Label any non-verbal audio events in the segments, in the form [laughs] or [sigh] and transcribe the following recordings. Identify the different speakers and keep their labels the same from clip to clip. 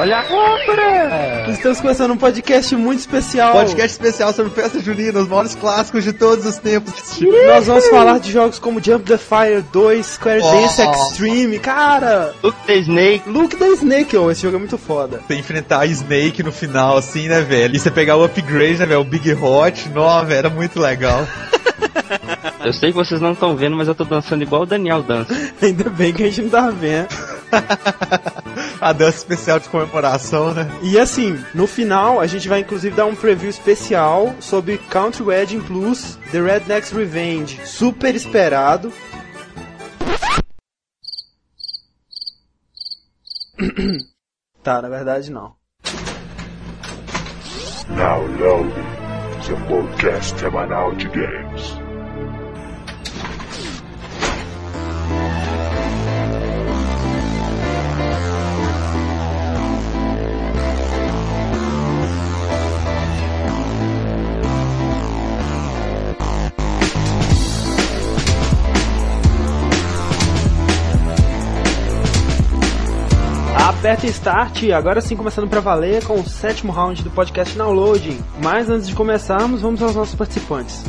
Speaker 1: Olha a compra!
Speaker 2: Estamos começando um podcast muito especial.
Speaker 3: Podcast especial sobre festa junina, os maiores clássicos de todos os tempos.
Speaker 2: Nós vamos falar de jogos como Jump the Fire 2, Square
Speaker 3: Oh.
Speaker 2: Dance Extreme. Cara,
Speaker 1: Luke the Snake.
Speaker 2: Luke the Snake, oh, esse jogo é muito foda.
Speaker 3: Você enfrentar a Snake no final, assim, né, velho? E você pegar o upgrade, né, velho? O Big Hot. Velho, era muito legal. [laughs]
Speaker 1: Eu sei que vocês não estão vendo, mas eu tô dançando igual o Daniel dança. [laughs]
Speaker 2: Ainda bem que a gente não tava vendo. [laughs]
Speaker 3: a dança especial de comemoração, né?
Speaker 2: E assim, no final a gente vai inclusive dar um preview especial sobre Country Wedding Plus The Redneck's Revenge. Super esperado. [clears throat] tá, na verdade não.
Speaker 4: Now loading the podcast semanal de games.
Speaker 2: Aperta Start, agora sim começando pra valer com o sétimo round do podcast Downloading. Mas antes de começarmos, vamos aos nossos participantes.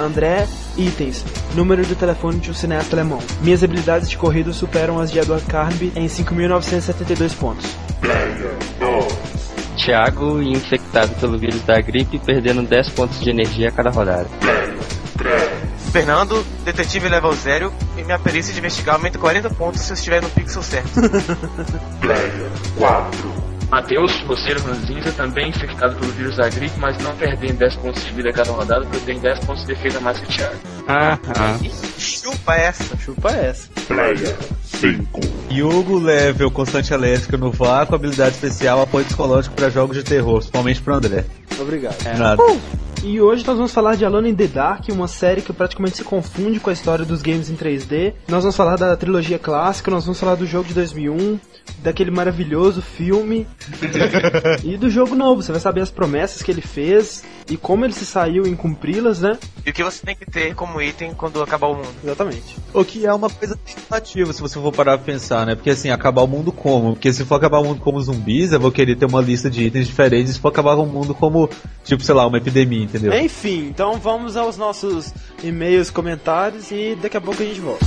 Speaker 2: André, itens, número de telefone de um cineasta alemão. Minhas habilidades de corrida superam as de Edward Carnby em 5.972 pontos.
Speaker 1: Thiago, infectado pelo vírus da gripe, perdendo 10 pontos de energia a cada rodada.
Speaker 5: Fernando, detetive level 0 e minha perícia de investigar aumenta 40 pontos se eu estiver no pixel certo. [laughs]
Speaker 6: Matheus, roceiro ranzinza, também infectado pelo vírus da gripe, mas não perdendo 10 pontos de vida a cada rodada, porque eu tenho 10 pontos de defesa mais que o Thiago.
Speaker 1: Ah, ah.
Speaker 5: Chupa essa.
Speaker 2: Chupa essa.
Speaker 4: Player 5.
Speaker 3: Yugo, level constante elétrica no vácuo, habilidade especial, apoio psicológico para jogos de terror, principalmente pro André.
Speaker 2: Obrigado.
Speaker 3: Nada.
Speaker 2: E hoje nós vamos falar de Alone in the Dark, uma série que praticamente se confunde com a história dos games em 3D. Nós vamos falar da trilogia clássica, nós vamos falar do jogo de 2001, daquele maravilhoso filme [laughs] e do jogo novo. Você vai saber as promessas que ele fez e como ele se saiu em cumpri-las, né?
Speaker 5: E o que você tem que ter como item quando acabar o mundo.
Speaker 2: Exatamente.
Speaker 3: O que é uma coisa tentativa, se você for parar pra pensar, né? Porque assim, acabar o mundo como? Porque se for acabar o mundo como zumbis, eu vou querer ter uma lista de itens diferentes. Se for acabar o mundo como, tipo, sei lá, uma epidemia, entendeu?
Speaker 2: Enfim, então vamos aos nossos e-mails, comentários e daqui a pouco a gente volta.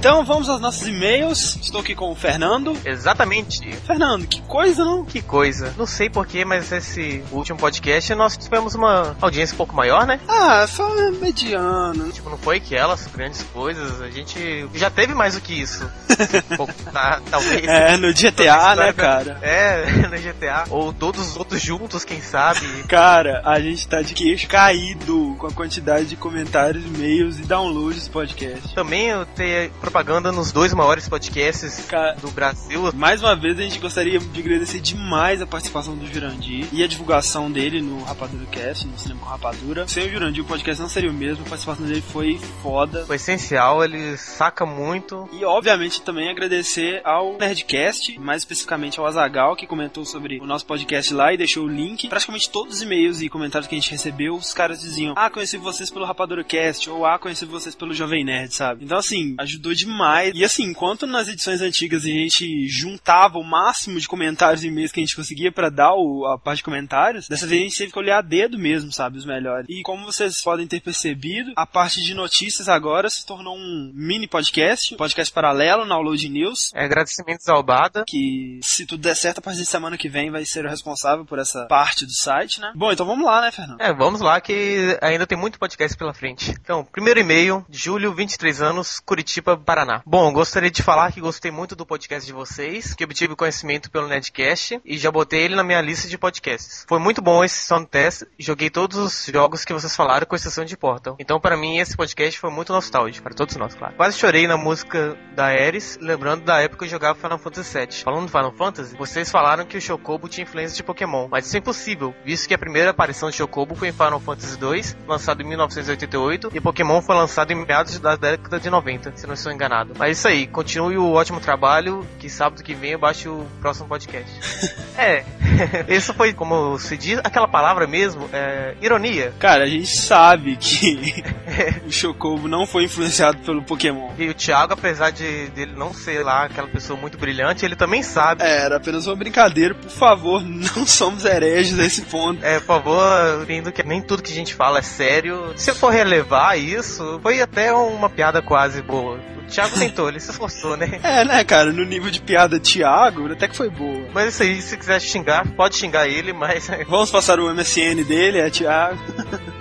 Speaker 2: Então vamos aos nossos e-mails. Estou aqui com o Fernando.
Speaker 5: Exatamente.
Speaker 2: Fernando, que coisa, não?
Speaker 5: Que coisa. Não sei porquê, mas esse último podcast nós tivemos uma audiência um pouco maior, né?
Speaker 2: Ah, só mediano.
Speaker 5: Tipo, não foi aquelas grandes coisas. A gente já teve mais do que isso. [laughs] Talvez.
Speaker 2: É, no GTA, né, cara?
Speaker 5: É, [laughs] no GTA. Ou todos os outros juntos, quem sabe.
Speaker 2: Cara, a gente tá de queixo caído com a quantidade de comentários, e-mails e downloads do podcast.
Speaker 5: Também eu ter propaganda nos dois maiores podcasts
Speaker 2: Cara,
Speaker 5: do Brasil.
Speaker 2: mais uma vez a gente gostaria de agradecer demais a participação do Jurandir e a divulgação dele no Rapadura Cast, no Cinema com Rapadura. Sem o Jurandir o podcast não seria o mesmo, a participação dele foi foda.
Speaker 5: Foi essencial, ele saca muito.
Speaker 2: E obviamente também agradecer ao Nerdcast, mais especificamente ao Azagal, que comentou sobre o nosso podcast lá e deixou o link. Praticamente todos os e-mails e comentários que a gente recebeu, os caras diziam: Ah, conheci vocês pelo Rapadura Cast, ou Ah, conheci vocês pelo Jovem Nerd, sabe? Então assim, ajudou demais. E assim, enquanto nas edições antigas a gente juntava o máximo de comentários e e-mails que a gente conseguia pra dar o- a parte de comentários, dessa vez a gente teve que olhar a dedo mesmo, sabe? Os melhores. E como vocês podem ter percebido, a parte de notícias agora se tornou um mini podcast, um podcast paralelo na Download News.
Speaker 5: É, agradecimentos ao Bada.
Speaker 2: Que se tudo der certo, a partir de semana que vem vai ser o responsável por essa parte do site, né? Bom, então vamos lá, né, Fernando?
Speaker 5: É, vamos lá que ainda tem muito podcast pela frente. Então, primeiro e-mail, Júlio, 23 anos, Curitiba, Paraná. Bom, gostaria de falar que gostei muito do podcast de vocês, que obtive conhecimento pelo Nedcast e já botei ele na minha lista de podcasts. Foi muito bom esse sound test, joguei todos os jogos que vocês falaram, com exceção de Portal. Então, para mim, esse podcast foi muito nostálgico, para todos nós, claro. Quase chorei na música da Ares, lembrando da época que eu jogava Final Fantasy VII. Falando do Final Fantasy, vocês falaram que o Chocobo tinha influência de Pokémon, mas isso é impossível, visto que a primeira aparição de Chocobo foi em Final Fantasy II, lançado em 1988, e Pokémon foi lançado em meados da década de 90, se não estou enganado. Mas é isso aí, continue o ótimo trabalho, que sábado que vem eu baixo o próximo podcast. [laughs] é, [laughs] isso foi, como se diz, aquela palavra mesmo, é, ironia.
Speaker 2: Cara, a gente sabe que [laughs] o Chocobo não foi influenciado pelo Pokémon.
Speaker 5: E o Thiago, apesar de dele não ser lá aquela pessoa muito brilhante, ele também sabe.
Speaker 2: É, era apenas uma brincadeira, por favor, não somos hereges nesse ponto.
Speaker 5: É, por favor, vendo que nem tudo que a gente fala é sério. Se eu for relevar isso, foi até uma piada quase boa. Thiago tentou, ele se esforçou, né?
Speaker 2: É, né, cara, no nível de piada Thiago, até que foi boa.
Speaker 5: Mas isso aí, se quiser xingar, pode xingar ele, mas. [laughs]
Speaker 2: Vamos passar o MSN dele, é Thiago.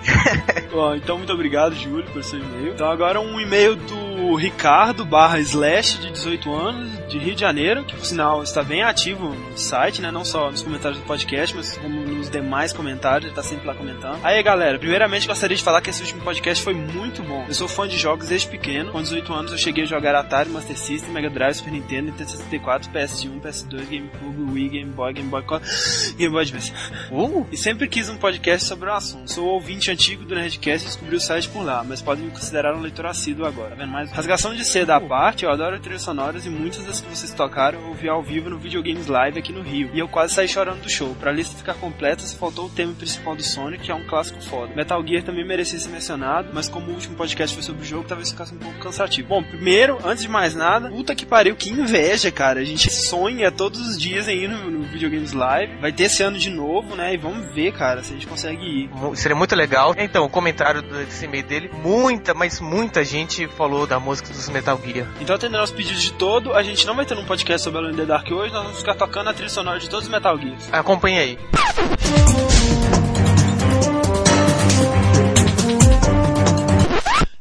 Speaker 2: [laughs] Bom, então muito obrigado, Júlio, por seu e-mail. Então agora um e-mail do Ricardo barra slash de 18 anos, de Rio de Janeiro, que por sinal está bem ativo no site, né? Não só nos comentários do podcast, mas como nos demais comentários, ele tá sempre lá comentando. Aí galera, primeiramente gostaria de falar que esse último podcast foi muito bom. Eu sou fã de jogos desde pequeno. Com 18 anos eu cheguei a jogar Atari, Master System, Mega Drive, Super Nintendo, Nintendo 64, PS1, PS2, GameCube, Wii, Game Boy, Game Boy Color, [gasps] Game Boy Advance.
Speaker 5: Uh!
Speaker 2: E sempre quis um podcast sobre o assunto. Sou ouvinte antigo do Nerdcast e descobri o site por lá, mas podem me considerar um leitor assíduo agora. Tá vendo mais? Rasgação de seda à parte, eu adoro trilhas sonoras e muitas das que vocês tocaram eu ouvi ao vivo no Videogames Live aqui no Rio. E eu quase saí chorando do show. Pra lista ficar completa, só faltou o tema principal do Sonic, que é um clássico foda. Metal Gear também merecia ser mencionado, mas como o último podcast foi sobre o jogo, talvez ficasse um pouco cansativo. Bom, primeiro, antes de mais nada, puta que pariu, que inveja, cara. A gente sonha todos os dias em ir no, no Videogames Live. Vai ter esse ano de novo, né? E vamos ver, cara, se a gente consegue ir.
Speaker 5: Seria muito legal. Então, o comentário desse e-mail dele, muita, mas muita gente falou da música dos Metal Gear.
Speaker 2: Então, atendendo aos pedidos de todo, a gente não vai ter um podcast sobre Alone in the Dark hoje, nós vamos ficar tocando a trilha sonora de todos os Metal Gears.
Speaker 5: Acompanhe aí. [laughs]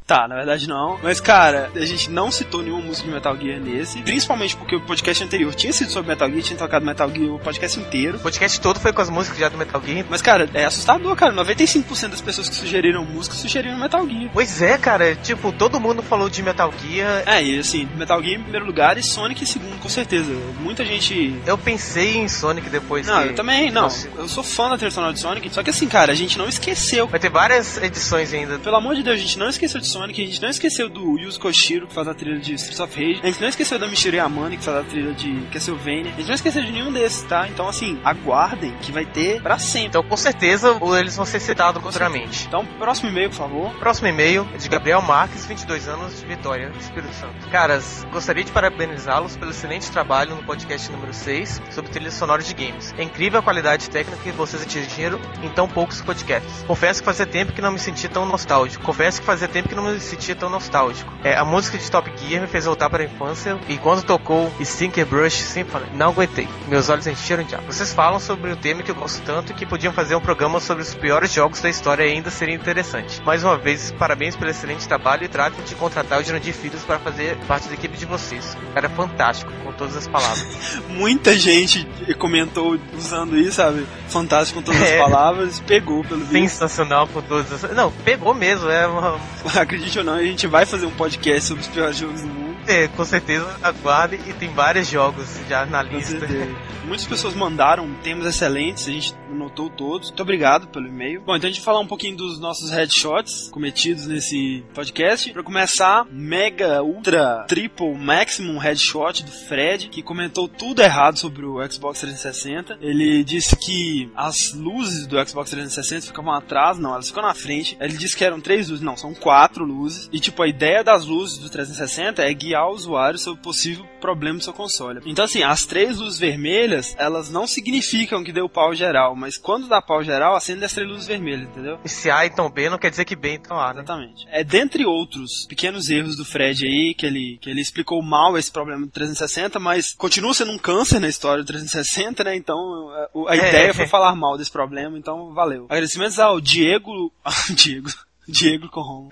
Speaker 2: Tá, na verdade não. Mas, cara, a gente não citou nenhuma música de Metal Gear nesse. Principalmente porque o podcast anterior tinha sido sobre Metal Gear, tinha tocado Metal Gear o podcast inteiro.
Speaker 5: O podcast todo foi com as músicas já do Metal Gear.
Speaker 2: Mas, cara, é assustador, cara. 95% das pessoas que sugeriram música sugeriram Metal Gear.
Speaker 5: Pois é, cara. Tipo, todo mundo falou de Metal Gear.
Speaker 2: É, e assim, Metal Gear em primeiro lugar e Sonic em segundo, com certeza. Muita gente.
Speaker 5: Eu pensei em Sonic depois
Speaker 2: Não,
Speaker 5: que...
Speaker 2: eu também, não.
Speaker 5: Nossa.
Speaker 2: Eu sou fã da sonora de Sonic, só que assim, cara, a gente não esqueceu.
Speaker 5: Vai ter várias edições ainda.
Speaker 2: Pelo amor de Deus, a gente não esqueceu de Sonic, a gente não esqueceu do Yuzo Koshiro, que faz a trilha de Streets of Rage, a gente não esqueceu da Michiru Yamane, que faz a trilha de Castlevania, a gente não esqueceu de nenhum desses, tá? Então, assim, aguardem que vai ter pra sempre.
Speaker 5: Então, com certeza, eles vão ser citados futuramente.
Speaker 2: Então, próximo e-mail, por favor.
Speaker 5: Próximo e-mail é de Gabriel Marques, 22 anos, de Vitória, Espírito Santo. Caras, gostaria de parabenizá-los pelo excelente trabalho no podcast número 6 sobre trilhas sonoras de games. É incrível a qualidade técnica que vocês atingiram em tão poucos podcasts. Confesso que fazia tempo que não me senti tão nostálgico. Confesso que fazia tempo que não me sentia tão nostálgico. É, a música de Top Gear me fez voltar para a infância e quando tocou Stinker Brush Symphony, não aguentei. Meus olhos encheram de água. Vocês falam sobre o tema que eu gosto tanto que podiam fazer um programa sobre os piores jogos da história e ainda seria interessante. Mais uma vez, parabéns pelo excelente trabalho e tratem de contratar o Jurandir Filhos para fazer parte da equipe de vocês. O cara é fantástico, com todas as palavras. [laughs]
Speaker 2: Muita gente comentou usando isso, sabe? Fantástico com todas
Speaker 5: É.
Speaker 2: as palavras, pegou pelo visto.
Speaker 5: Sensacional com todas as... Não, pegou mesmo, é uma... [laughs]
Speaker 2: Acredite ou não, a gente vai fazer um podcast sobre os piores jogos do mundo.
Speaker 5: Com certeza aguarde e tem vários jogos já na lista.
Speaker 2: Muitas pessoas mandaram temas excelentes, a gente notou todos. Muito obrigado pelo e-mail. Bom, então a gente falar um pouquinho dos nossos headshots cometidos nesse podcast. Pra começar, mega, ultra, triple, maximum headshot do Fred, que comentou tudo errado sobre o Xbox 360. Ele disse que as luzes do Xbox 360 ficavam atrás, não, elas ficam na frente. Ele disse que eram três luzes, não, são quatro luzes. E tipo, a ideia das luzes do 360 é guiar o usuário sobre possível problema do seu console. Então assim, as três luzes vermelhas, elas não significam que deu pau geral, mas quando dá pau geral, acende as três luzes vermelhas, entendeu?
Speaker 5: E se A então B não quer dizer que B então A, né?
Speaker 2: Exatamente. É dentre outros pequenos erros do Fred aí, que ele, que ele explicou mal esse problema do 360, mas continua sendo um câncer na história do 360, né? Então a, a
Speaker 5: É.
Speaker 2: ideia foi falar mal desse problema, então valeu. Agradecimentos ao Diego. [laughs] Diego. Diego com Romulo.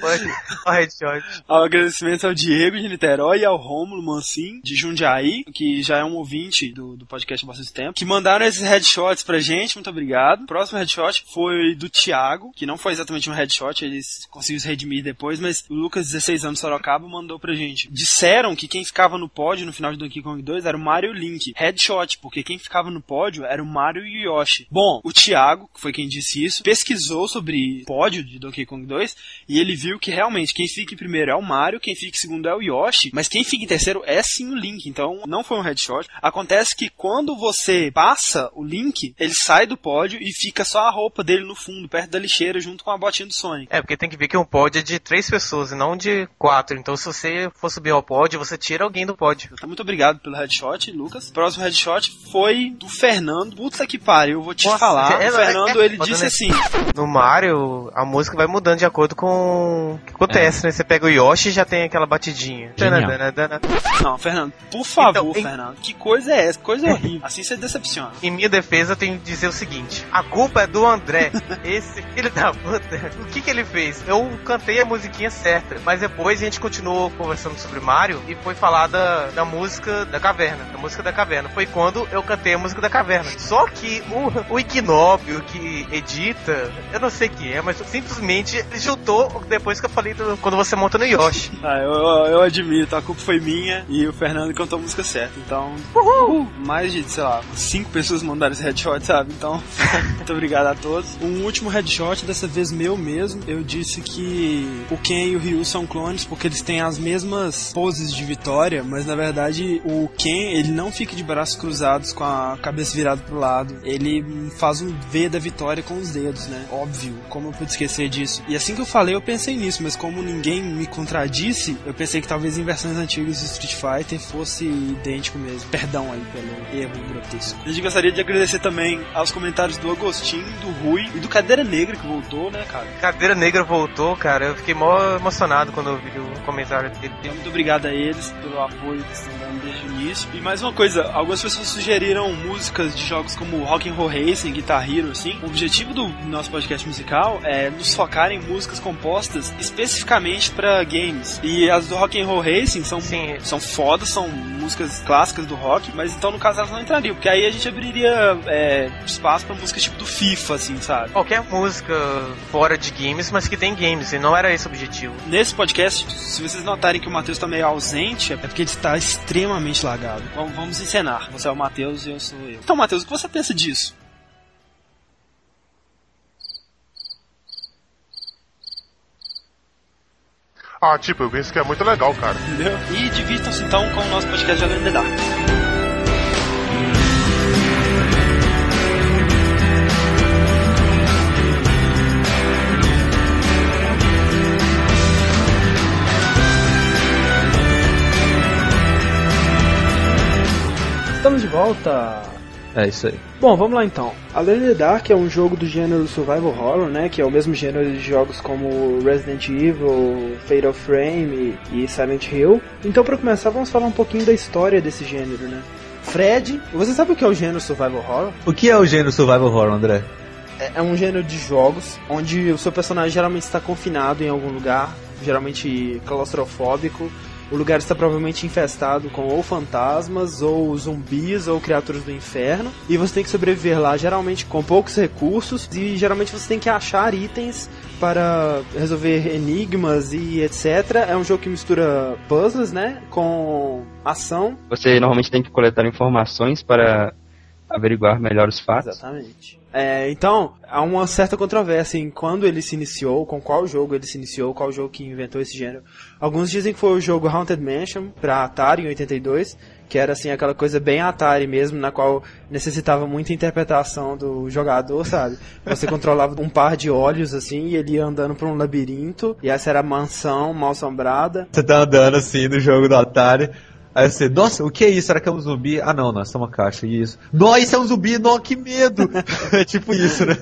Speaker 5: Pode. Ó, headshot.
Speaker 2: Ao agradecimento ao Diego de Niterói e ao Rômulo Mancin de Jundiaí, que já é um ouvinte do, do podcast há bastante tempo, que mandaram esses headshots pra gente, muito obrigado. O próximo headshot foi do Thiago, que não foi exatamente um headshot, eles conseguiram se redimir depois, mas o Lucas, 16 anos, Sorocaba, mandou pra gente. Disseram que quem ficava no pódio no final de Donkey Kong 2 era o Mario Link. Headshot, porque quem ficava no pódio era o Mario e o Yoshi. Bom, o Thiago, que foi quem disse isso, pesquisou sobre pódio de Donkey Kong 2 e ele viu que realmente quem fica em primeiro é o Mario, quem fica em segundo é o Yoshi, mas quem fica em terceiro é sim o Link. Então não foi um headshot. Acontece que quando você passa o Link, ele sai do pódio e fica só a roupa dele no fundo, perto da lixeira, junto com a botinha do Sonic.
Speaker 5: É, porque tem que ver que um pódio é de três pessoas e não de quatro. Então se você for subir ao pódio, você tira alguém do pódio.
Speaker 2: Então, muito obrigado pelo headshot, Lucas. Próximo headshot foi do Fernando. Puta que pariu, eu vou te
Speaker 5: Nossa,
Speaker 2: falar.
Speaker 5: é-
Speaker 2: o Fernando,
Speaker 5: é-
Speaker 2: ele
Speaker 5: é-
Speaker 2: disse
Speaker 5: é-
Speaker 2: assim:
Speaker 5: No Mario, a música vai mudando de acordo com o que acontece, né? Você pega o Yoshi e já tem aquela batidinha. Dana, dana.
Speaker 2: Não, Fernando, por favor,
Speaker 5: Então, em-
Speaker 2: Fernando, que coisa é essa? Que coisa horrível. Assim você decepciona.
Speaker 5: Em minha defesa, eu tenho que dizer o seguinte: a culpa é do André. [laughs] Esse filho da puta. O que que ele fez? Eu cantei a musiquinha certa, mas depois a gente continuou conversando sobre Mario e foi falar da, da música da caverna. Da música da caverna. Foi quando eu cantei a música da caverna. Só que o, o Ignóbio que edita, eu não sei quem é, mas simplesmente ele juntou depois que eu falei do, quando você monta no Yoshi. [laughs]
Speaker 2: Ah, eu, eu, eu admito, a culpa foi minha e o Fernando cantou a música certa. Então, uhul. mais de, sei lá, cinco pessoas mandaram esse headshot, sabe? Então, [laughs] muito obrigado a todos. Um último headshot, dessa vez meu mesmo. Eu disse que o Ken e o Ryu são clones porque eles têm as mesmas poses de vitória, mas na verdade o Ken, ele não fica de braços cruzados com a cabeça virada pro lado. Ele faz um V da vitória com os dedos, né? Óbvio, como eu pude esquecer disso? E assim que eu falei, eu pensei nisso, mas como ninguém me contradisse, eu pensei que talvez em versões antigas do Street Fighter fosse idêntico mesmo. Perdão aí pelo erro grotesco. A gente gostaria de agradecer também aos comentários do Agostinho, do Rui e do Cadeira Negra que voltou, né, cara?
Speaker 5: Cadeira Negra voltou, cara. Eu fiquei mó emocionado quando eu vi o comentário dele.
Speaker 2: Então, muito obrigado a eles pelo apoio que estão dando início. E mais uma coisa, algumas pessoas sugeriram músicas de jogos como Rock and Roll Racing, Guitar Hero, assim. O objetivo do nosso podcast musical é nos focar em músicas compostas especificamente para games. E as do Rock and Roll Racing são
Speaker 5: Sim.
Speaker 2: são fodas, são músicas clássicas do rock, mas então no caso elas não entrariam, porque aí a gente abriria é, espaço para músicas tipo do FIFA, assim, sabe?
Speaker 5: Qualquer música fora de games, mas que tem games, e não era esse o objetivo.
Speaker 2: Nesse podcast, se vocês notarem que o Matheus tá meio ausente, é porque ele está extremamente Vamos, vamos encenar. Você é o Matheus e eu sou eu. Então, Matheus, o que você pensa disso?
Speaker 7: Ah, tipo, eu penso que é muito legal, cara.
Speaker 2: Entendeu? E divirtam-se então com o nosso podcast Jogando The Dark.
Speaker 8: Estamos de volta.
Speaker 3: É isso aí.
Speaker 8: Bom, vamos lá então. In the Dark é um jogo do gênero survival horror, né, que é o mesmo gênero de jogos como Resident Evil, Fatal Frame e Silent Hill. Então, para começar, vamos falar um pouquinho da história desse gênero, né? Fred, você sabe o que é o gênero survival horror?
Speaker 3: O que é o gênero survival horror, André?
Speaker 8: É- É um gênero de jogos onde o seu personagem geralmente está confinado em algum lugar, geralmente claustrofóbico. O lugar está provavelmente infestado com ou fantasmas, ou zumbis, ou criaturas do inferno. E você tem que sobreviver lá, geralmente com poucos recursos. E geralmente você tem que achar itens para resolver enigmas e etc. É um jogo que mistura puzzles, né? Com ação.
Speaker 1: Você normalmente tem que coletar informações para averiguar melhor os fatos.
Speaker 8: Exatamente. É, então, há uma certa controvérsia em quando ele se iniciou, com qual jogo ele se iniciou, qual jogo que inventou esse gênero. Alguns dizem que foi o jogo Haunted Mansion para Atari em 82, que era assim aquela coisa bem Atari mesmo, na qual necessitava muita interpretação do jogador, sabe? Você [laughs] controlava um par de olhos assim e ele ia andando por um labirinto, e essa era a mansão mal assombrada.
Speaker 3: Você tá andando assim no jogo do Atari, Aí você, nossa, o que é isso? Será que é um zumbi? Ah não, não, isso é uma caixa, isso. Nossa, isso é um zumbi, não, que medo! [laughs] é tipo isso, né?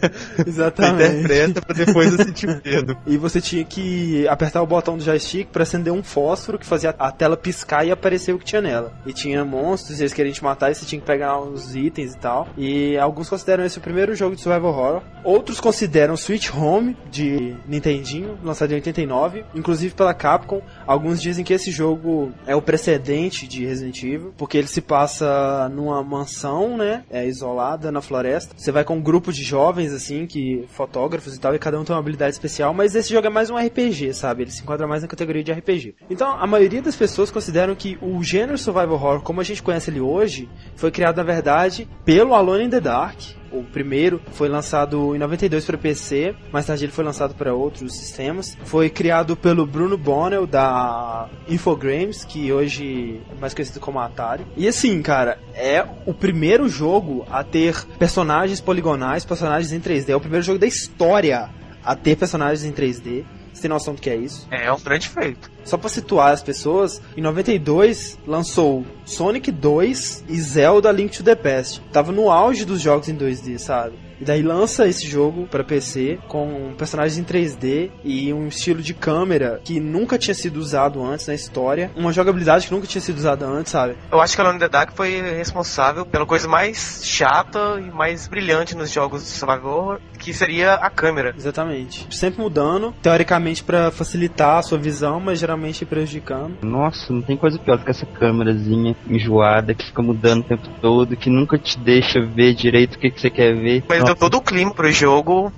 Speaker 2: Exatamente.
Speaker 3: Você interpreta pra depois eu sentir medo. [laughs]
Speaker 2: E você tinha que apertar o botão do joystick pra acender um fósforo que fazia a tela piscar e aparecer o que tinha nela. E tinha monstros, eles queriam te matar e você tinha que pegar os itens e tal. E alguns consideram esse o primeiro jogo de survival horror. Outros consideram Switch Home de Nintendinho, lançado em 89, inclusive pela Capcom. Alguns dizem que esse jogo é o precedente de Resident Evil, porque ele se passa numa mansão, né, é isolada na floresta. Você vai com um grupo de jovens assim, que fotógrafos e tal, e cada um tem uma habilidade especial, mas esse jogo é mais um RPG, sabe? Ele se enquadra mais na categoria de RPG. Então, a maioria das pessoas consideram que o gênero survival horror, como a gente conhece ele hoje, foi criado na verdade pelo Alone in the Dark, o primeiro foi lançado em 92 para PC, mais tarde ele foi lançado para outros sistemas. Foi criado pelo Bruno Bonnell da Infogrames, que hoje é mais conhecido como Atari. E assim, cara, é o primeiro jogo a ter personagens poligonais, personagens em 3D. É o primeiro jogo da história a ter personagens em 3D. Você tem noção do que é isso?
Speaker 5: É um grande feito.
Speaker 2: Só pra situar as pessoas, em 92 lançou Sonic 2 e Zelda Link to the Past. Tava no auge dos jogos em 2D, sabe? E daí lança esse jogo para PC com personagens em 3D e um estilo de câmera que nunca tinha sido usado antes na história, uma jogabilidade que nunca tinha sido usada antes, sabe?
Speaker 5: Eu acho que a Alone in the Dark foi responsável pela coisa mais chata e mais brilhante nos jogos de survival horror, que seria a câmera.
Speaker 2: Exatamente. Sempre mudando, teoricamente para facilitar a sua visão, mas geralmente prejudicando.
Speaker 1: Nossa, não tem coisa pior do que essa câmerazinha enjoada que fica mudando o tempo todo, que nunca te deixa ver direito o que, que você quer ver.
Speaker 5: Mas deu todo o clima pro jogo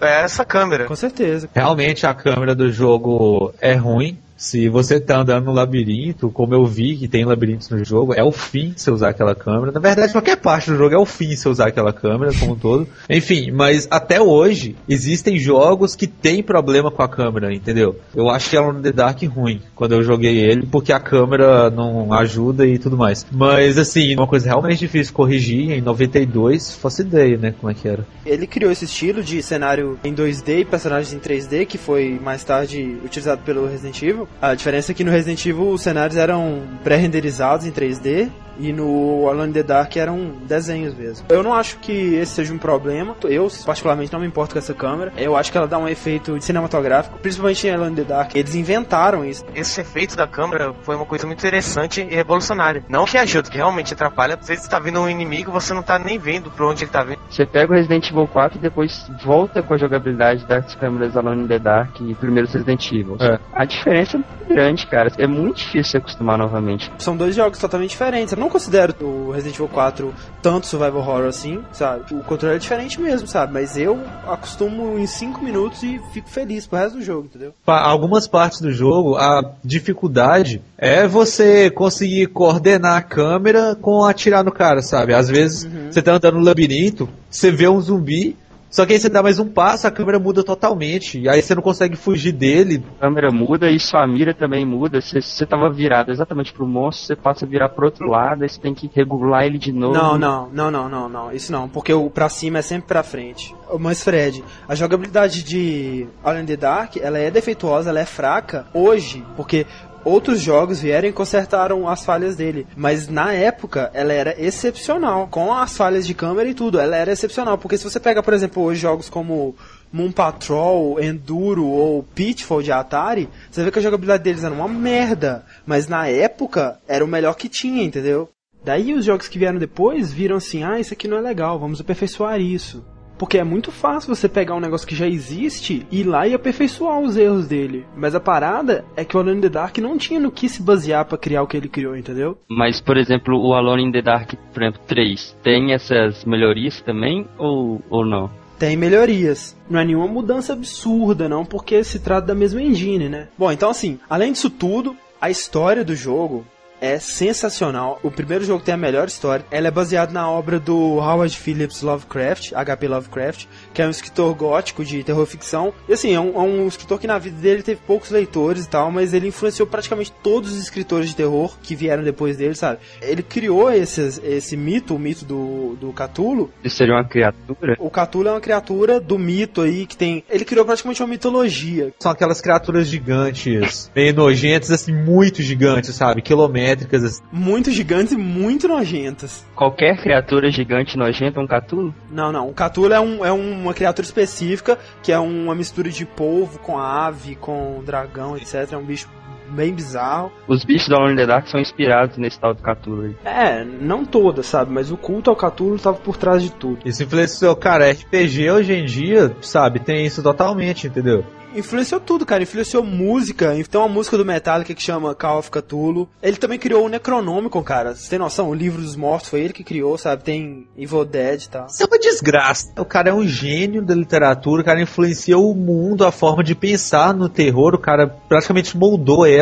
Speaker 5: é essa câmera.
Speaker 2: Com certeza.
Speaker 3: Realmente a câmera do jogo é ruim. Se você tá andando no labirinto, como eu vi que tem labirintos no jogo, é o fim você usar aquela câmera. Na verdade, qualquer parte do jogo é o fim você usar aquela câmera como um todo. Enfim, mas até hoje existem jogos que tem problema com a câmera, entendeu? Eu achei ela no The Dark ruim quando eu joguei ele, porque a câmera não ajuda e tudo mais. Mas assim, uma coisa realmente difícil corrigir em 92, fosse ideia, né, como é que era.
Speaker 2: Ele criou esse estilo de cenário em 2D e personagens em 3D, que foi mais tarde utilizado pelo Resident Evil. A diferença é que no Resident Evil os cenários eram pré-renderizados em 3D e no Alone in the Dark eram desenhos mesmo. Eu não acho que esse seja um problema. Eu, particularmente, não me importo com essa câmera. Eu acho que ela dá um efeito cinematográfico, principalmente em Alone in the Dark. Eles inventaram isso.
Speaker 5: Esse efeito da câmera foi uma coisa muito interessante e revolucionária. Não que ajuda, que realmente atrapalha. Às vezes você tá vindo um inimigo você não tá nem vendo pra onde ele tá vindo.
Speaker 1: Você pega o Resident Evil 4 e depois volta com a jogabilidade das câmeras Alone in the Dark e primeiros Resident Evil.
Speaker 3: É.
Speaker 1: A diferença é muito grande, cara. É muito difícil se acostumar novamente.
Speaker 2: São dois jogos totalmente diferentes. Eu não considero o Resident Evil 4 tanto survival horror assim, sabe? O controle é diferente mesmo, sabe? Mas eu acostumo em 5 minutos e fico feliz pro resto do jogo, entendeu?
Speaker 3: Pa- algumas partes do jogo, a dificuldade é você conseguir coordenar a câmera com atirar no cara, sabe? Às vezes você tá andando no labirinto, você vê um zumbi, só que aí você dá mais um passo, a câmera muda totalmente, e aí você não consegue fugir dele.
Speaker 1: A câmera muda e sua mira também muda. Se você tava virado exatamente pro monstro, você passa a virar pro outro lado, aí você tem que regular ele de novo.
Speaker 2: Não, não, não, não, não, não. Isso não, porque o pra cima é sempre pra frente. Mas Fred, a jogabilidade de in the Dark, ela é defeituosa, ela é fraca hoje, porque outros jogos vieram e consertaram as falhas dele. Mas na época, ela era excepcional. Com as falhas de câmera e tudo, ela era excepcional. Porque se você pega, por exemplo, hoje jogos como Moon Patrol, Enduro ou Pitfall de Atari, você vê que a jogabilidade deles era uma merda. Mas na época, era o melhor que tinha, entendeu? Daí os jogos que vieram depois viram assim, ah, isso aqui não é legal, vamos aperfeiçoar isso. Porque é muito fácil você pegar um negócio que já existe e ir lá e aperfeiçoar os erros dele. Mas a parada é que o Alone in the Dark não tinha no que se basear pra criar o que ele criou, entendeu?
Speaker 1: Mas, por exemplo, o Alone in the Dark, por exemplo, 3, tem essas melhorias também ou, ou não?
Speaker 2: Tem melhorias. Não é nenhuma mudança absurda, não, porque se trata da mesma engine, né? Bom, então assim, além disso tudo, a história do jogo é sensacional. O primeiro jogo tem a melhor história. Ela é baseada na obra do Howard Phillips Lovecraft, HP Lovecraft, que é um escritor gótico de terror ficção. E assim, é um, é um escritor que na vida dele teve poucos leitores e tal, mas ele influenciou praticamente todos os escritores de terror que vieram depois dele, sabe? Ele criou esses, esse mito, o mito do, do Cthulhu,
Speaker 1: Isso seria uma criatura?
Speaker 2: o Cthulhu é uma criatura do mito aí que tem. Ele criou praticamente uma mitologia.
Speaker 3: São aquelas criaturas gigantes, meio nojentas, assim, muito gigantes, sabe? Quilométricas. Assim.
Speaker 2: Muito gigantes e muito nojentas.
Speaker 1: Qualquer criatura gigante nojenta é um catulo?
Speaker 2: Não, não. O catulo é, um, é uma criatura específica, que é uma mistura de polvo com ave, com dragão, etc. É um bicho bem bizarro.
Speaker 1: Os bichos da Alone in the Dark são inspirados nesse tal do Cthulhu aí.
Speaker 2: É, não todas, sabe? Mas o culto ao Cthulhu tava por trás de tudo.
Speaker 3: Isso influenciou, cara, RPG hoje em dia, sabe, tem isso totalmente, entendeu?
Speaker 2: influenciou tudo, cara. Influenciou música. Tem uma música do Metallica que chama Call of Cthulhu. Ele também criou o Necronômico, cara. Você tem noção? O livro dos mortos foi ele que criou, sabe? Tem Evil Dead e tal.
Speaker 3: Isso é uma desgraça. O cara é um gênio da literatura. O cara influenciou o mundo, a forma de pensar no terror. O cara praticamente moldou ela.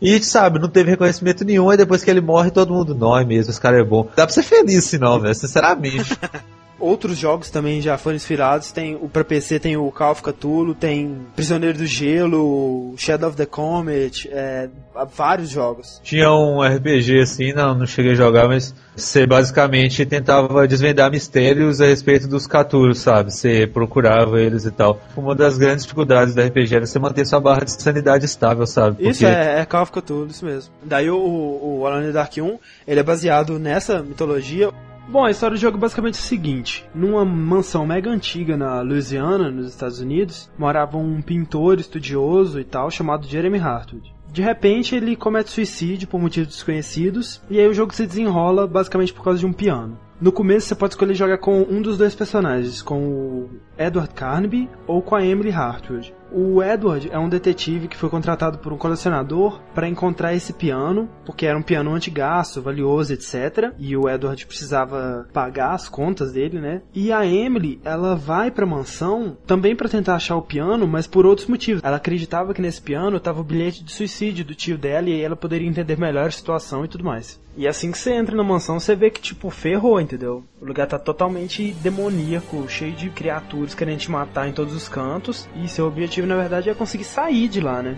Speaker 3: E, sabe, não teve reconhecimento nenhum, e depois que ele morre, todo mundo, não, é mesmo, esse cara é bom. Dá pra ser feliz, se não, velho, sinceramente. [laughs]
Speaker 2: outros jogos também já foram inspirados. Tem o para PC tem o Call of Cthulhu, tem Prisioneiro do Gelo, Shadow of the Comet, é, vários jogos.
Speaker 3: Tinha um RPG assim, não, não cheguei a jogar, mas você basicamente tentava desvendar mistérios a respeito dos Cthulhu, sabe? Você procurava eles e tal. Uma das grandes dificuldades da RPG era você manter sua barra de sanidade estável, sabe?
Speaker 2: Porque... Isso é, é Call of Cthulhu, isso mesmo. Daí o, o Alone in the Dark 1, ele é baseado nessa mitologia. Bom, a história do jogo é basicamente o seguinte: numa mansão mega antiga na Louisiana, nos Estados Unidos, morava um pintor estudioso e tal chamado Jeremy Hartwood. De repente, ele comete suicídio por motivos desconhecidos, e aí o jogo se desenrola basicamente por causa de um piano. No começo você pode escolher jogar com um dos dois personagens, com o Edward Carnaby ou com a Emily Hartwood. O Edward é um detetive que foi contratado por um colecionador para encontrar esse piano, porque era um piano antigaço, valioso, etc. E o Edward precisava pagar as contas dele, né? E a Emily, ela vai para a mansão também para tentar achar o piano, mas por outros motivos. Ela acreditava que nesse piano estava o bilhete de suicídio do tio dela e ela poderia entender melhor a situação e tudo mais. E assim que você entra na mansão, você vê que, tipo, ferrou, entendeu? O lugar tá totalmente demoníaco, cheio de criaturas querendo te matar em todos os cantos. E seu objetivo, na verdade, é conseguir sair de lá, né?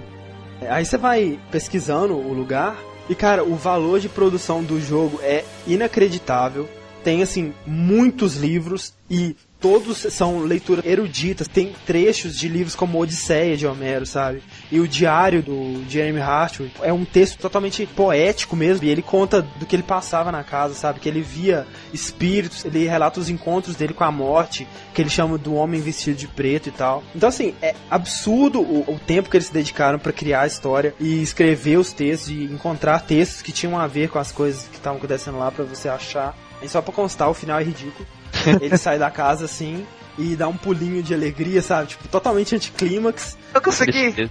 Speaker 2: Aí você vai pesquisando o lugar. E, cara, o valor de produção do jogo é inacreditável. Tem, assim, muitos livros e todos são leituras eruditas. Tem trechos de livros como Odisseia de Homero, sabe? E o diário do Jeremy Hartwell é um texto totalmente poético mesmo. E ele conta do que ele passava na casa, sabe? Que ele via espíritos, ele relata os encontros dele com a morte, que ele chama do homem vestido de preto e tal. Então, assim, é absurdo o, o tempo que eles se dedicaram para criar a história e escrever os textos e encontrar textos que tinham a ver com as coisas que estavam acontecendo lá para você achar. E só pra constar, o final é ridículo. [laughs] ele sai da casa assim e dá um pulinho de alegria, sabe? Tipo, totalmente anticlímax.
Speaker 5: Eu consegui!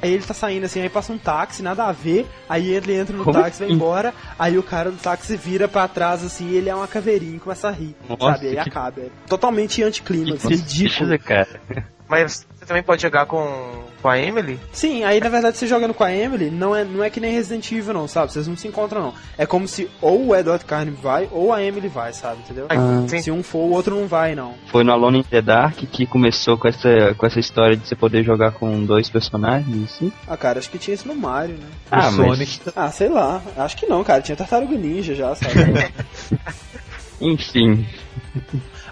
Speaker 2: aí ele tá saindo assim, aí passa um táxi, nada a ver, aí ele entra no Como táxi, vai assim? embora, aí o cara do táxi vira pra trás assim, e ele é uma caveirinha e começa a rir, Nossa, sabe? Aí que... acaba. É totalmente anticlímax, ridículo.
Speaker 1: cara.
Speaker 5: Mas também pode jogar com com a Emily?
Speaker 2: Sim, aí na verdade você jogando com a Emily, não é, não é que nem Resident Evil, não, sabe? Vocês não se encontram, não. É como se ou o Edward Carne vai ou a Emily vai, sabe? Entendeu? Ah. Se um for, o outro não vai, não.
Speaker 1: Foi no Alone in the Dark que começou com essa, com essa história de você poder jogar com dois personagens, assim?
Speaker 2: Ah, cara, acho que tinha isso no Mario, né?
Speaker 1: Ah, no mas... Sonic.
Speaker 2: Ah, sei lá. Acho que não, cara. Tinha Tartaruga Ninja já, sabe? [laughs]
Speaker 1: Enfim.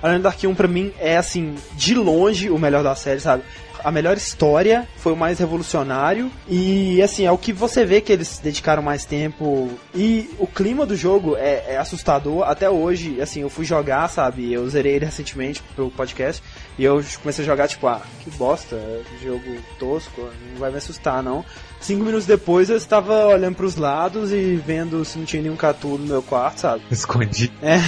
Speaker 2: Alone in the Dark 1 pra mim é, assim, de longe o melhor da série, sabe? A melhor história, foi o mais revolucionário e assim, é o que você vê que eles dedicaram mais tempo e o clima do jogo é, é assustador até hoje, assim, eu fui jogar, sabe, eu zerei ele recentemente pro podcast e eu comecei a jogar tipo, ah, que bosta, jogo tosco, não vai me assustar não. Cinco minutos depois eu estava olhando para os lados e vendo se não tinha nenhum catu no meu quarto, sabe?
Speaker 3: Escondido.
Speaker 2: É.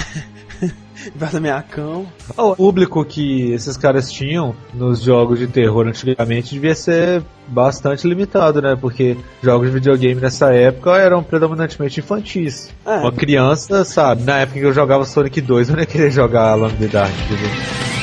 Speaker 2: embaixo da minha cama.
Speaker 3: O público que esses caras tinham nos jogos de terror antigamente devia ser bastante limitado, né? Porque jogos de videogame nessa época eram predominantemente infantis. É. Uma criança, sabe, na época que eu jogava Sonic 2, eu não ia querer jogar Alone in the Dark, entendeu?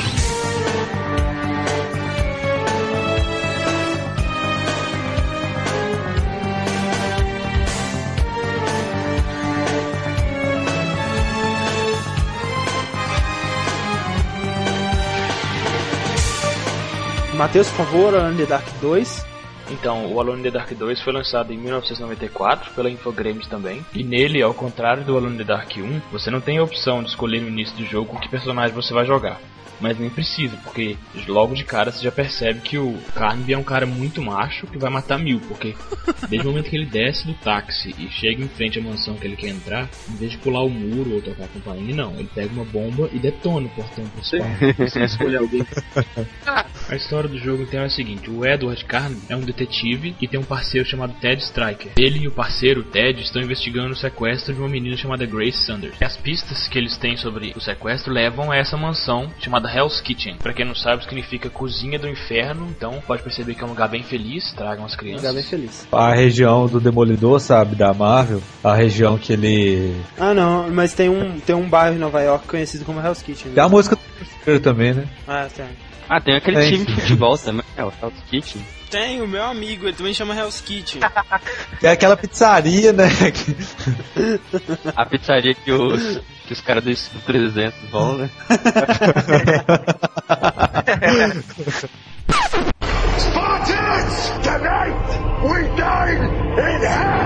Speaker 2: Matheus, por favor, Alone in the Dark 2.
Speaker 6: Então, o Alone in the Dark 2 foi lançado em 1994 pela Infogrames também. E nele, ao contrário do Alone in the Dark 1, você não tem a opção de escolher no início do jogo com que personagem você vai jogar. Mas nem precisa, porque logo de cara você já percebe que o Carnaby é um cara muito macho que vai matar mil, porque [laughs] desde o momento que ele desce do táxi e chega em frente à mansão que ele quer entrar, em vez de pular o muro ou tocar a campainha, não, ele pega uma bomba e detona o portão principal. Você escolhe alguém. [laughs] A história do jogo então é a seguinte: o Edward Carnaby é um detetive e tem um parceiro chamado Ted Striker. Ele e o parceiro Ted estão investigando o sequestro de uma menina chamada Grace Sanders. E as pistas que eles têm sobre o sequestro levam a essa mansão chamada Hell's Kitchen. Pra quem não sabe, significa cozinha do inferno. Então pode perceber que é um lugar bem feliz. Tragam as
Speaker 2: Um
Speaker 6: crianças.
Speaker 2: lugar bem feliz.
Speaker 3: A região do Demolidor, sabe, da Marvel, a região que ele.
Speaker 2: Ah, não, mas tem um, tem um bairro em Nova York conhecido como Hell's Kitchen.
Speaker 3: Tem a música do também, né?
Speaker 2: Ah, tem.
Speaker 1: Ah, tem aquele
Speaker 3: Tem.
Speaker 1: time de futebol também, é o Hell's Kitchen.
Speaker 7: Tem o meu amigo, ele também chama Hell's Kitchen.
Speaker 3: Tem [laughs] aquela pizzaria, né?
Speaker 1: A pizzaria que os, que os caras do Estúdio 300 vão, né?
Speaker 4: Spartans! Tonight, we dine in hell!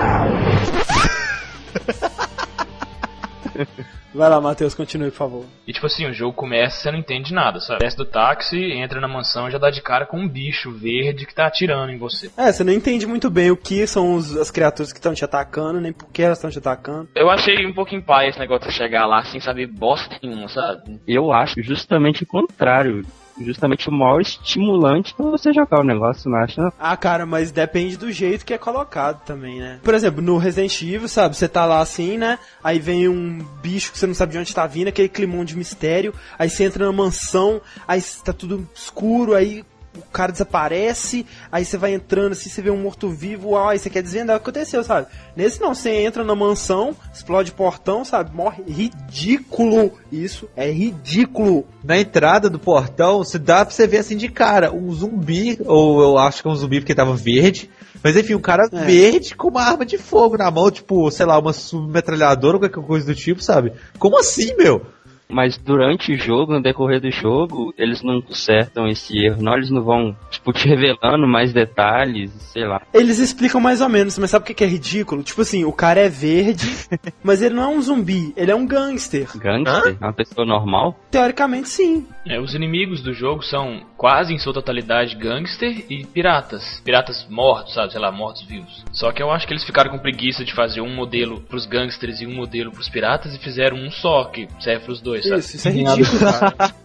Speaker 4: [laughs]
Speaker 2: Vai lá, Matheus, continue, por favor.
Speaker 6: E tipo assim, o jogo começa e você não entende nada, sabe? Desce do táxi, entra na mansão e já dá de cara com um bicho verde que tá atirando em você.
Speaker 2: É, você não entende muito bem o que são os- as criaturas que estão te atacando, nem por que elas estão te atacando.
Speaker 6: Eu achei um pouquinho pai esse negócio de chegar lá sem saber bosta nenhuma, sabe?
Speaker 1: Eu acho justamente o contrário. Justamente o maior estimulante pra você jogar o negócio, não acha?
Speaker 2: Ah, cara, mas depende do jeito que é colocado também, né? Por exemplo, no Resident Evil, sabe? Você tá lá assim, né? Aí vem um bicho que você não sabe de onde tá vindo, aquele climão de mistério. Aí você entra na mansão, aí tá tudo escuro, aí o cara desaparece, aí você vai entrando assim, você vê um morto-vivo, aí você quer desvendar o que aconteceu, sabe? Nesse não, você entra na mansão, explode o portão, sabe? Morre. Ridículo! Isso é ridículo!
Speaker 3: Na entrada do portão, se dá pra você ver assim de cara, um zumbi, ou eu acho que é um zumbi porque tava verde. Mas enfim, um cara
Speaker 2: É.
Speaker 3: verde com uma arma de fogo na mão, tipo, sei lá, uma submetralhadora ou qualquer coisa do tipo, sabe? Como assim, meu?
Speaker 1: Mas durante o jogo, no decorrer do jogo, eles não consertam esse erro, não. Eles não vão, tipo, te revelando mais detalhes, sei lá.
Speaker 2: Eles explicam mais ou menos, mas sabe o que é ridículo? Tipo assim, o cara é verde, [laughs] mas ele não é um zumbi, ele é um gangster.
Speaker 1: Gangster? É uma pessoa normal?
Speaker 2: Teoricamente, sim.
Speaker 6: É, os inimigos do jogo são quase em sua totalidade gangster e piratas. Piratas mortos, sabe? Sei lá, mortos-vivos. Só que eu acho que eles ficaram com preguiça de fazer um modelo pros gangsters e um modelo pros piratas e fizeram um só que serve pros dois?
Speaker 2: Isso, isso é ridículo, cara. [laughs]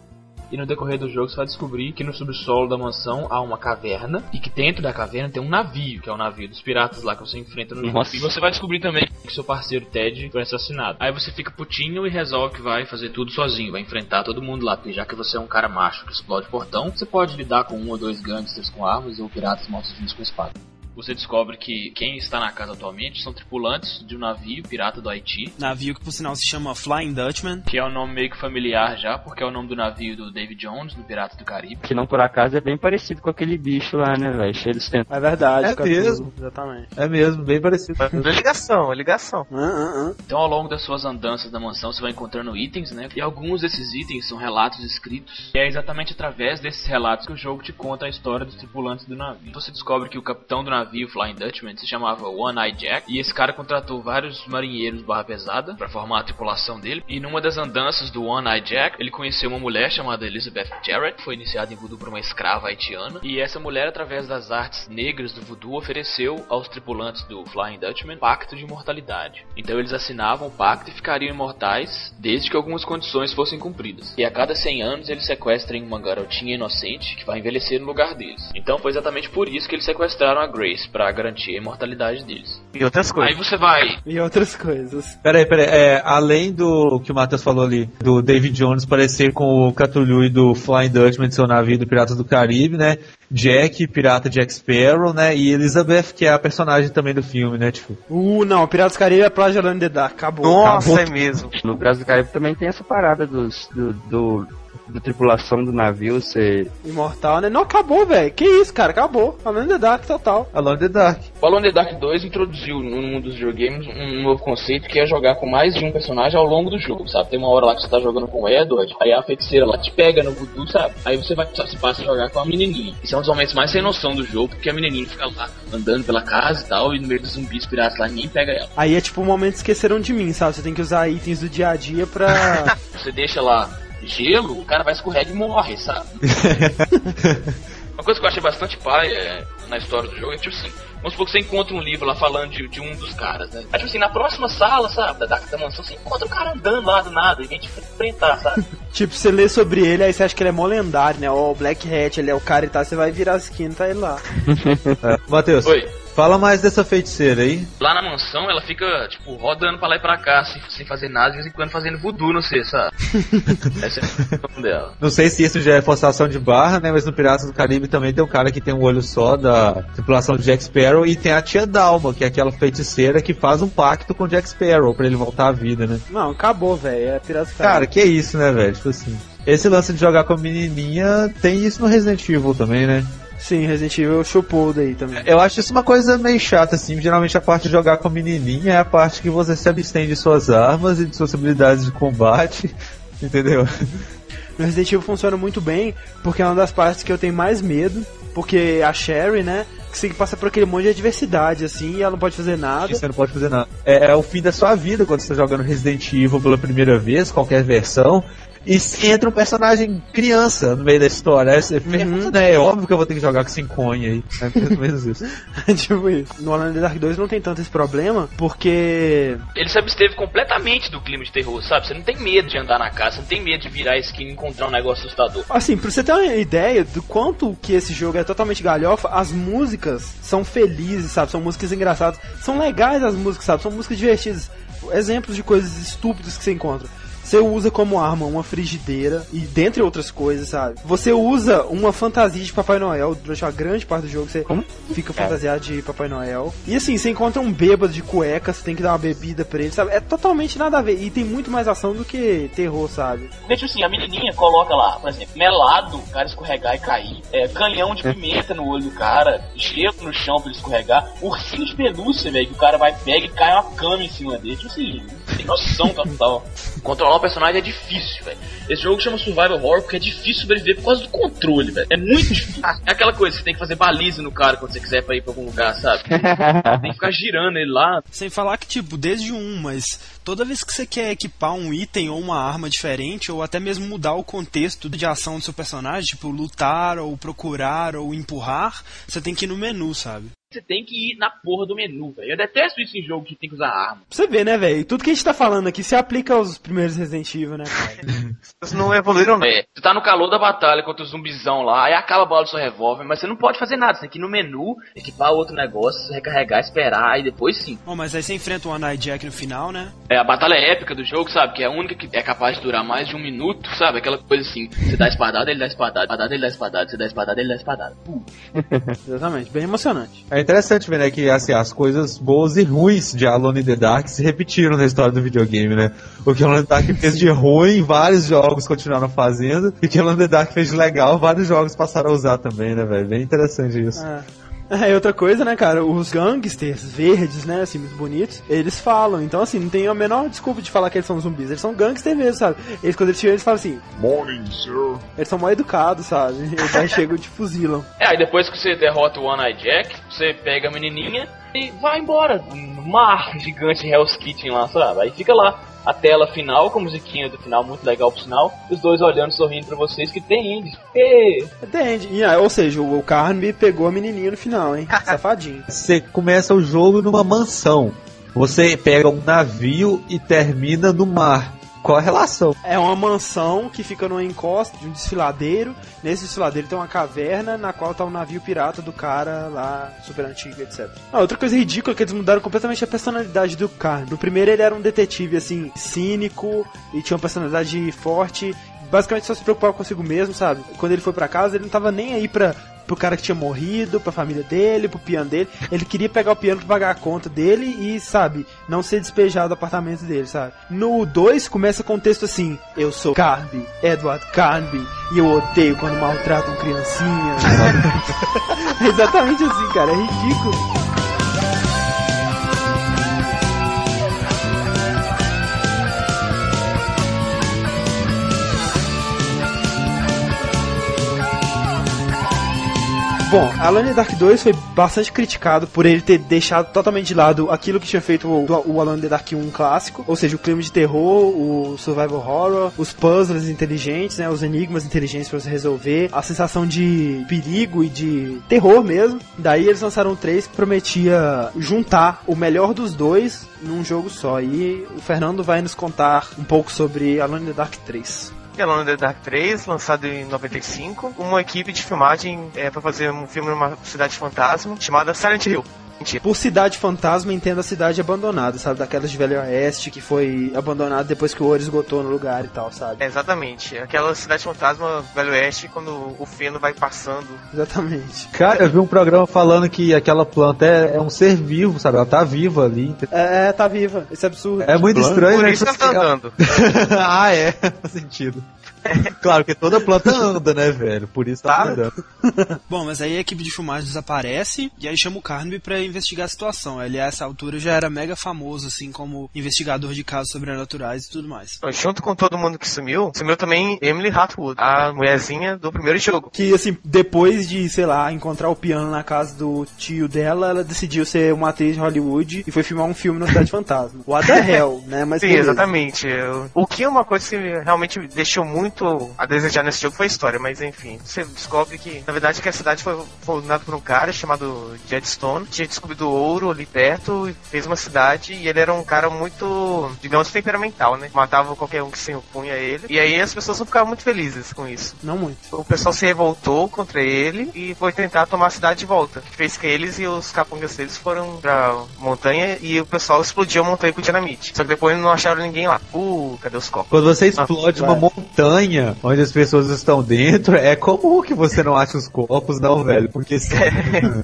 Speaker 6: E no decorrer do jogo você vai descobrir que no subsolo da mansão há uma caverna e que dentro da caverna tem um navio, que é o navio dos piratas lá que você enfrenta no jogo. E você vai descobrir também que seu parceiro Ted foi assassinado. Aí você fica putinho e resolve que vai fazer tudo sozinho, vai enfrentar todo mundo lá, porque já que você é um cara macho que explode portão, você pode lidar com um ou dois gangsters com armas ou piratas mortos-vivos com espada. Você descobre que quem está na casa atualmente são tripulantes de um navio pirata do Haiti,
Speaker 7: Navio que por sinal se chama Flying Dutchman.
Speaker 6: que é um nome meio que familiar já, porque é o nome do navio do David Jones, no Piratas do Caribe.
Speaker 1: Que não por acaso é bem parecido com aquele bicho lá, né, velho? Cheio de tentáculos.
Speaker 2: É verdade,
Speaker 3: É mesmo.
Speaker 2: Exatamente.
Speaker 3: É mesmo, bem parecido.
Speaker 5: É ligação, é ligação.
Speaker 2: Ah, ah, ah.
Speaker 6: Então, ao longo das suas andanças na mansão, você vai encontrando itens, né? E alguns desses itens são relatos escritos. E é exatamente através desses relatos que o jogo te conta a história dos tripulantes do navio. Você descobre que o capitão do navio, Flying Dutchman, se chamava One Eye Jack. E esse cara contratou vários marinheiros barra pesada para formar a tripulação dele. E numa das andanças do One Eye Jack, ele conheceu uma mulher chamada Elizabeth Jarrett. Foi iniciada em voodoo por uma escrava haitiana. E essa mulher, através das artes negras do voodoo, ofereceu aos tripulantes do Flying Dutchman pacto de imortalidade. Então eles assinavam o pacto e ficariam imortais desde que algumas condições fossem cumpridas. E a cada 100 anos eles sequestram uma garotinha inocente que vai envelhecer no lugar deles. Então foi exatamente por isso que eles sequestraram a Grace para garantir a imortalidade deles.
Speaker 5: E outras
Speaker 6: Aí
Speaker 5: coisas.
Speaker 6: você vai
Speaker 2: E outras coisas.
Speaker 3: Peraí, peraí, é, além do que o Matheus falou ali, do David Jones parecer com o Cthulhu e do Flying Dutchman de seu navio do Piratas do Caribe, né? Jack, pirata Jack Sparrow, né? E Elizabeth, que é a personagem tambem do filme, né? Tipo,
Speaker 2: Uh, não, Piratas do Caribe é Alone in the Dark. Acabou.
Speaker 5: Nossa,
Speaker 3: acabou.
Speaker 5: é mesmo.
Speaker 1: No Brasil do Caribe também tem essa parada dos, do, do da tripulação do navio ser.
Speaker 2: Imortal, né? Não acabou, velho. Que isso, cara? Acabou. Alone in the Dark total.
Speaker 3: Alone in the Dark.
Speaker 6: O Alone in the Dark 2 introduziu no mundo dos videogames um novo conceito que é jogar com mais de um personagem ao longo do jogo, sabe? Tem uma hora lá que você tá jogando com o Edward, aí a feiticeira lá te pega no voodoo, sabe? Aí você vai se passa a jogar com a menininha. Isso é um dos momentos mais sem noção do jogo, porque a menininha fica lá andando pela casa e tal, e no meio dos zumbis piratas lá ninguém pega ela.
Speaker 2: Aí é tipo o momento esqueceram de mim, sabe? Você tem que usar itens do dia a dia pra. [laughs]
Speaker 6: Você deixa lá gelo, o cara vai escorrega e morre, sabe? [laughs] Uma coisa que eu achei bastante pai é, na história do jogo é tipo assim, vamos supor que você encontra um livro lá falando de, de um dos caras, né? Aí tipo assim, na próxima sala, sabe, da, da, mansão, você encontra o cara andando lá do nada e vem te enfrentar, sabe? [laughs]
Speaker 2: tipo, você lê sobre ele, aí você acha que ele é mó lendário, né? Ó, o Black Hat, ele é o cara e tal, você vai virar a skin e tá ele lá. [laughs]
Speaker 3: É, Matheus,
Speaker 6: Oi.
Speaker 3: Fala mais dessa feiticeira aí.
Speaker 6: Lá na mansão, ela fica, tipo, rodando pra lá e pra cá, sem, sem fazer nada, de vez em quando fazendo voodoo, não sei, sabe? [laughs] Essa é a função dela.
Speaker 3: Não sei se isso já é forçação de barra, né? Mas no Piratas do Caribe também tem um cara que tem um olho só da tripulação de Jack Sparrow e tem a tia Dalma, que é aquela feiticeira que faz um pacto com Jack Sparrow pra ele voltar à vida, né?
Speaker 2: Não, acabou, velho. É Piratas do
Speaker 3: Cara,
Speaker 2: Caribe.
Speaker 3: que isso, né, velho? Tipo assim. Esse lance de jogar com a menininha tem isso no Resident Evil também, né?
Speaker 2: Sim, Resident Evil chupou daí também.
Speaker 3: Eu acho isso uma coisa meio chata, assim. Geralmente a parte de jogar com a menininha é a parte que você se abstém de suas armas e de suas habilidades de combate. [laughs] Entendeu?
Speaker 2: No Resident Evil funciona muito bem, porque é uma das partes que eu tenho mais medo, porque a Sherry, né, que você passa por aquele monte de adversidade, assim, e ela não pode fazer nada.
Speaker 3: Você não pode fazer nada. É, é o fim da sua vida quando você tá jogando Resident Evil pela primeira vez, qualquer versão. E entra um personagem criança no meio da história. Aí você pensa, né? É óbvio que eu vou ter que jogar com cinconha aí. É mais ou menos isso. [laughs]
Speaker 2: tipo isso. No Alone Dark 2 não tem tanto esse problema, porque
Speaker 6: Ele se absteve completamente do clima de terror, sabe? Você não tem medo de andar na casa, você não tem medo de virar a skin e encontrar um negócio assustador.
Speaker 2: Assim, pra você ter uma ideia do quanto que esse jogo é totalmente galhofa, as músicas são felizes, sabe? São músicas engraçadas. São legais as músicas, sabe? São músicas divertidas. Exemplos de coisas estúpidas que você encontra. Você usa como arma uma frigideira e dentre outras coisas, sabe? Você usa uma fantasia de Papai Noel durante uma grande parte do jogo. Você fica fantasiado de Papai Noel. E assim, você encontra um bêbado de cueca, você tem que dar uma bebida pra ele, sabe? É totalmente nada a ver. E tem muito mais ação do que terror, sabe?
Speaker 6: Deixa assim, a menininha coloca lá, por exemplo, melado, o cara escorregar e cair, é, canhão de pimenta no olho do cara, gelo no chão pra ele escorregar, ursinho de pelúcia, velho, que o cara vai, pega e cai uma cama em cima dele. Tipo assim, tem noção total. Controlar o personagem é difícil, velho. Esse jogo chama Survival Horror porque é difícil sobreviver por causa do controle, velho. É muito difícil. [laughs] É aquela coisa, você tem que fazer baliza no cara quando você quiser pra ir pra algum lugar, sabe? [laughs] Tem que ficar girando ele lá.
Speaker 7: Sem falar que, tipo, desde um, mas toda vez que você quer equipar um item ou uma arma diferente, ou até mesmo mudar o contexto de ação do seu personagem, tipo lutar, ou procurar, ou empurrar, você tem que ir no menu, sabe?
Speaker 6: Você tem que ir na porra do menu, velho. Eu detesto isso em jogo que tem que usar arma.
Speaker 2: Pra você ver, né, velho? Tudo que a gente tá falando aqui se aplica aos primeiros Resident Evil, né, [laughs] cara?
Speaker 5: Eles não evoluíram, não.
Speaker 6: É, você tá no calor da batalha contra o zumbizão lá, aí acaba a bala do seu revólver, mas você não pode fazer nada. Você tem que ir no menu, equipar outro negócio, recarregar, esperar, aí depois sim.
Speaker 7: Bom, mas aí você enfrenta o One Jack no final, né?
Speaker 6: É a batalha épica do jogo, sabe? Que é a única que é capaz de durar mais de um minuto, sabe? Aquela coisa assim, você dá espadada, ele dá espadada, espadada, ele dá espadada, você dá espadada, ele dá espadada. Pum. [laughs]
Speaker 2: Exatamente, bem emocionante.
Speaker 3: É interessante ver, né, que assim, as coisas boas e ruins de Alone in the Dark se repetiram na história do videogame, né? O que Alone in the Dark fez de ruim, vários jogos continuaram fazendo, e o que Alone in the Dark fez de legal, vários jogos passaram a usar também, né, velho? Bem interessante isso.
Speaker 2: É, [laughs] outra coisa, né, cara, os gangsters verdes, né, assim, muito bonitos, eles falam, então assim, não tem a menor desculpa de falar que eles são zumbis, eles são gangsters mesmo, sabe? Eles, quando eles chegam, eles falam assim,
Speaker 4: Morning, sir.
Speaker 2: eles são mal educados, sabe? Eles aí [laughs] chegam e te fuzilam.
Speaker 6: É, aí depois que você derrota o One Eye Jack, você pega a menininha e vai embora. Um mar gigante Hell's Kitchen lá, sabe? Aí fica lá a tela final, com a musiquinha do final, muito legal por sinal. Os dois olhando, sorrindo pra vocês, que tem índice. Ê!
Speaker 2: Entende? E, ah, ou seja, o, o Carnby pegou a menininha no final, hein? [laughs] Safadinho.
Speaker 3: Você começa o jogo numa mansão. Você pega um navio e termina no mar. Qual a relação?
Speaker 2: É uma mansão que fica numa encosta de um desfiladeiro. Nesse desfiladeiro tem uma caverna na qual tá o navio pirata do cara lá, super antigo, etc. Ah, outra coisa ridícula é que eles mudaram completamente a personalidade do cara. No primeiro ele era um detetive, assim, cínico e tinha uma personalidade forte. Basicamente só se preocupava consigo mesmo, sabe? Quando ele foi pra casa, ele não tava nem aí pra pro cara que tinha morrido, pra família dele, pro piano dele. Ele queria pegar o piano pra pagar a conta dele e, sabe, não ser despejado do apartamento dele, sabe? No 2 começa com o texto assim: Eu sou Carby, Edward Carby, e eu odeio quando maltratam criancinhas. [laughs] exatamente assim, cara, é ridículo. Bom, Alone in the Dark 2 foi bastante criticado por ele ter deixado totalmente de lado aquilo que tinha feito o, o Alone in the Dark 1 clássico, ou seja, o clima de terror, o survival horror, os puzzles inteligentes, né, os enigmas inteligentes para você resolver, a sensação de perigo e de terror mesmo. Daí eles lançaram o 3 que prometia juntar o melhor dos dois num jogo só. E o Fernando vai nos contar um pouco sobre Alone in the Dark 3.
Speaker 5: Alone in the Dark 3, lançado em 95, uma equipe de filmagem é, para fazer um filme numa cidade fantasma chamada Silent Hill.
Speaker 2: Por cidade fantasma, entenda a cidade abandonada, sabe? Daquelas de Velho Oeste que foi abandonada depois que o ouro esgotou no lugar e tal, sabe?
Speaker 5: É, exatamente. Aquela cidade fantasma Velho Oeste quando o feno vai passando.
Speaker 2: Exatamente.
Speaker 3: Cara, eu vi um programa falando que aquela planta é, é um ser vivo, sabe? Ela tá viva ali.
Speaker 2: É, é, tá viva. Isso é absurdo.
Speaker 3: É muito
Speaker 5: Planta?
Speaker 3: estranho,
Speaker 5: Por
Speaker 3: né?
Speaker 5: isso que
Speaker 3: Tipo
Speaker 5: ela tá
Speaker 3: assim,
Speaker 5: andando. [laughs]
Speaker 3: ah, é. Faz sentido. [laughs] Claro, porque toda planta anda, né, velho? Por isso tá,
Speaker 5: Tá.
Speaker 3: andando. [laughs]
Speaker 7: Bom, mas aí a equipe de filmagem desaparece e aí chama o Carnaby pra investigar a situação. Ele a essa altura já era mega famoso, assim, como investigador de casos sobrenaturais e tudo mais.
Speaker 5: Junto com todo mundo que sumiu, sumiu também Emily Hatwood, a mulherzinha do primeiro jogo.
Speaker 2: Que, assim, depois de, sei lá, encontrar o piano na casa do tio dela, ela decidiu ser uma atriz de Hollywood e foi filmar um filme na Cidade Fantasma. What the hell, né? Mas
Speaker 5: Sim,
Speaker 2: beleza.
Speaker 5: exatamente. O que é uma coisa que realmente deixou muito a desejar nesse jogo foi a história, mas enfim. Você descobre que, na verdade, que a cidade foi fundada por um cara chamado Jedstone, tinha descobrido ouro ali perto e fez uma cidade e ele era um cara muito, digamos, temperamental, né? Matava qualquer um que se opunha a ele. E aí as pessoas não ficavam muito felizes com isso.
Speaker 2: Não muito.
Speaker 5: O pessoal se revoltou contra ele e foi tentar tomar a cidade de volta. Que fez que eles e os capangas deles foram pra montanha e o pessoal explodiu a montanha com dinamite. Só que depois não acharam ninguém lá. Uh, cadê os copos?
Speaker 3: Quando você explode uma
Speaker 2: vai.
Speaker 3: montanha onde as pessoas estão dentro, é comum que você não ache os corpos, não, velho. Porque [laughs] se-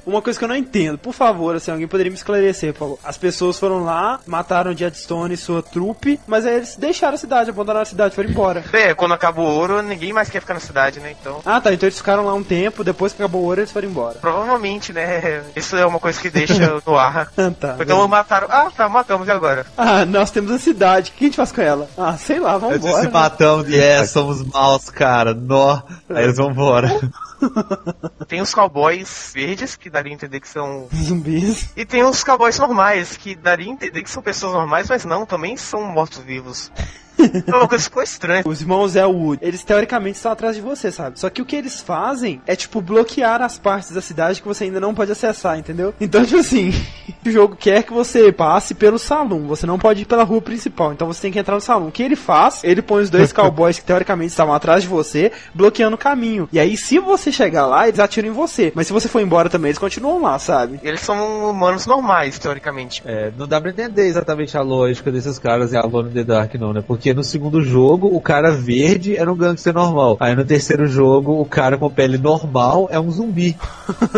Speaker 2: Uma coisa que eu não entendo, por favor, assim, alguém poderia me esclarecer, por favor. As pessoas foram lá, mataram o Jetstone e sua trupe, mas aí eles deixaram a cidade, abandonaram a cidade, foram embora.
Speaker 5: É, quando acaba o ouro, ninguém mais quer ficar na cidade, né? Então,
Speaker 2: Ah, tá, então eles ficaram lá um tempo, depois que acabou o ouro, eles foram embora.
Speaker 5: provavelmente, né? Isso é uma coisa que deixa no ar. [laughs]
Speaker 2: Ah, tá.
Speaker 5: Então mataram. Ah, tá, matamos e agora.
Speaker 2: Ah, nós temos a cidade, o que a gente faz com ela? Ah, sei lá, vamos embora.
Speaker 3: se
Speaker 2: né?
Speaker 3: matando e é, somos maus, cara. Nó. Aí eles vão embora. [laughs] [laughs]
Speaker 5: Tem os cowboys verdes, que daria a entender que são.
Speaker 2: Zumbis.
Speaker 5: E tem os cowboys normais, que daria a entender que são pessoas normais, mas não, também são mortos-vivos. É uma coisa que ficou estranha.
Speaker 2: Os irmãos Elwood, eles teoricamente estão atrás de você, sabe? Só que o que eles fazem é, tipo, bloquear as partes da cidade que você ainda não pode acessar, entendeu? Então, [laughs] tipo assim, o jogo quer que você passe pelo salão, você não pode ir pela rua principal, então você tem que entrar no salão. O que ele faz? Ele põe os dois [laughs] cowboys que teoricamente estavam atrás de você, bloqueando o caminho. E aí, se você chegar lá, eles atiram em você. Mas se você for embora também, eles continuam lá, sabe?
Speaker 5: Eles são humanos normais, teoricamente.
Speaker 3: É, não dá pra entender exatamente a lógica desses caras em Alone in the Dark, não, né? Porque no segundo jogo, o cara verde era um gangster normal. Aí no terceiro jogo, o cara com pele normal é um zumbi.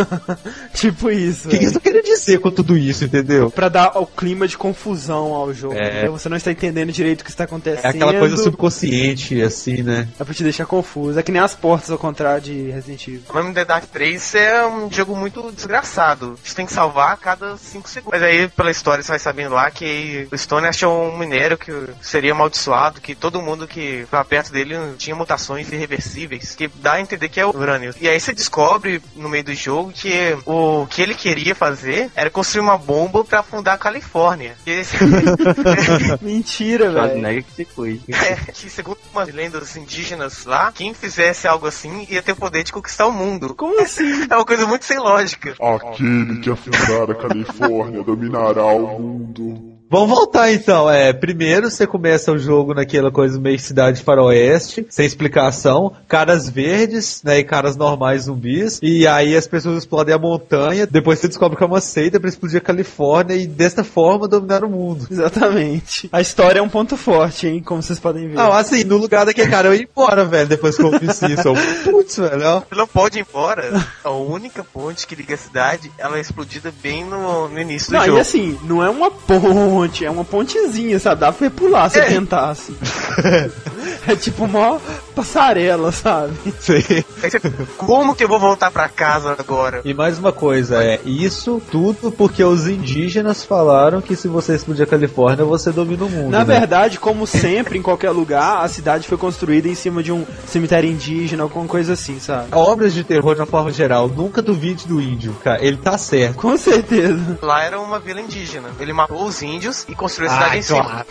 Speaker 3: [laughs]
Speaker 2: tipo isso.
Speaker 3: O que, que isso quer dizer com tudo isso, entendeu?
Speaker 2: Pra dar o clima de confusão ao jogo.
Speaker 3: É.
Speaker 2: Você não está entendendo direito o que está acontecendo.
Speaker 3: É aquela coisa subconsciente, assim, né?
Speaker 2: É pra te deixar confuso. É que nem as portas ao contrário de Resident Evil.
Speaker 5: O nome The Dark 3 é um jogo muito desgraçado. Você tem que salvar a cada 5 segundos. Mas aí, pela história, você vai sabendo lá que o Stone achou um minério que seria amaldiçoado, que todo mundo que estava perto dele tinha mutações irreversíveis, que dá a entender que é o urânio. E aí você descobre, no meio do jogo, que o que ele queria fazer era construir uma bomba para afundar a Califórnia. E esse- [laughs]
Speaker 2: Mentira, velho.
Speaker 1: Que se cuide. [laughs]
Speaker 5: é, que segundo umas lendas indígenas lá, quem fizesse algo assim ia ter o poder de conquistar o mundo.
Speaker 2: Como assim? [laughs]
Speaker 5: É uma coisa muito sem lógica.
Speaker 4: Aquele que afundar a Califórnia dominará o mundo.
Speaker 3: Vamos voltar então. É, primeiro você começa o jogo naquela coisa meio cidade faroeste, sem explicação, caras verdes, né, e caras normais zumbis, e aí as pessoas explodem a montanha, depois você descobre que é uma seita pra explodir a Califórnia e desta forma dominar o mundo. [laughs]
Speaker 2: Exatamente. A história é um ponto forte, hein, como vocês podem ver.
Speaker 3: Não, assim, no lugar daquele cara eu ia embora, velho, depois que eu fiz isso. Putz, velho, ó.
Speaker 5: Ele não pode ir embora. A única ponte que liga a cidade, ela é explodida bem no, no início do
Speaker 2: Não,
Speaker 5: jogo.
Speaker 2: e assim, não é uma ponte, é uma pontezinha, sabe? Dá pra pular se
Speaker 5: É.
Speaker 2: tentasse. [laughs] é tipo uma passarela, sabe?
Speaker 3: Sim.
Speaker 5: Você, Como que eu vou voltar pra casa agora?
Speaker 3: E mais uma coisa, é isso tudo porque os indígenas falaram que se você explodir a Califórnia, você domina o mundo.
Speaker 2: Na
Speaker 3: né?
Speaker 2: verdade, como sempre, em qualquer lugar, a cidade foi construída em cima de um cemitério indígena, alguma coisa assim, sabe?
Speaker 3: Obras de terror de uma forma geral, nunca duvide do índio, cara. Ele tá certo.
Speaker 2: Com certeza.
Speaker 5: Lá era uma vila indígena. Ele matou os índios e construiu a cidade
Speaker 3: Ai,
Speaker 5: em cima.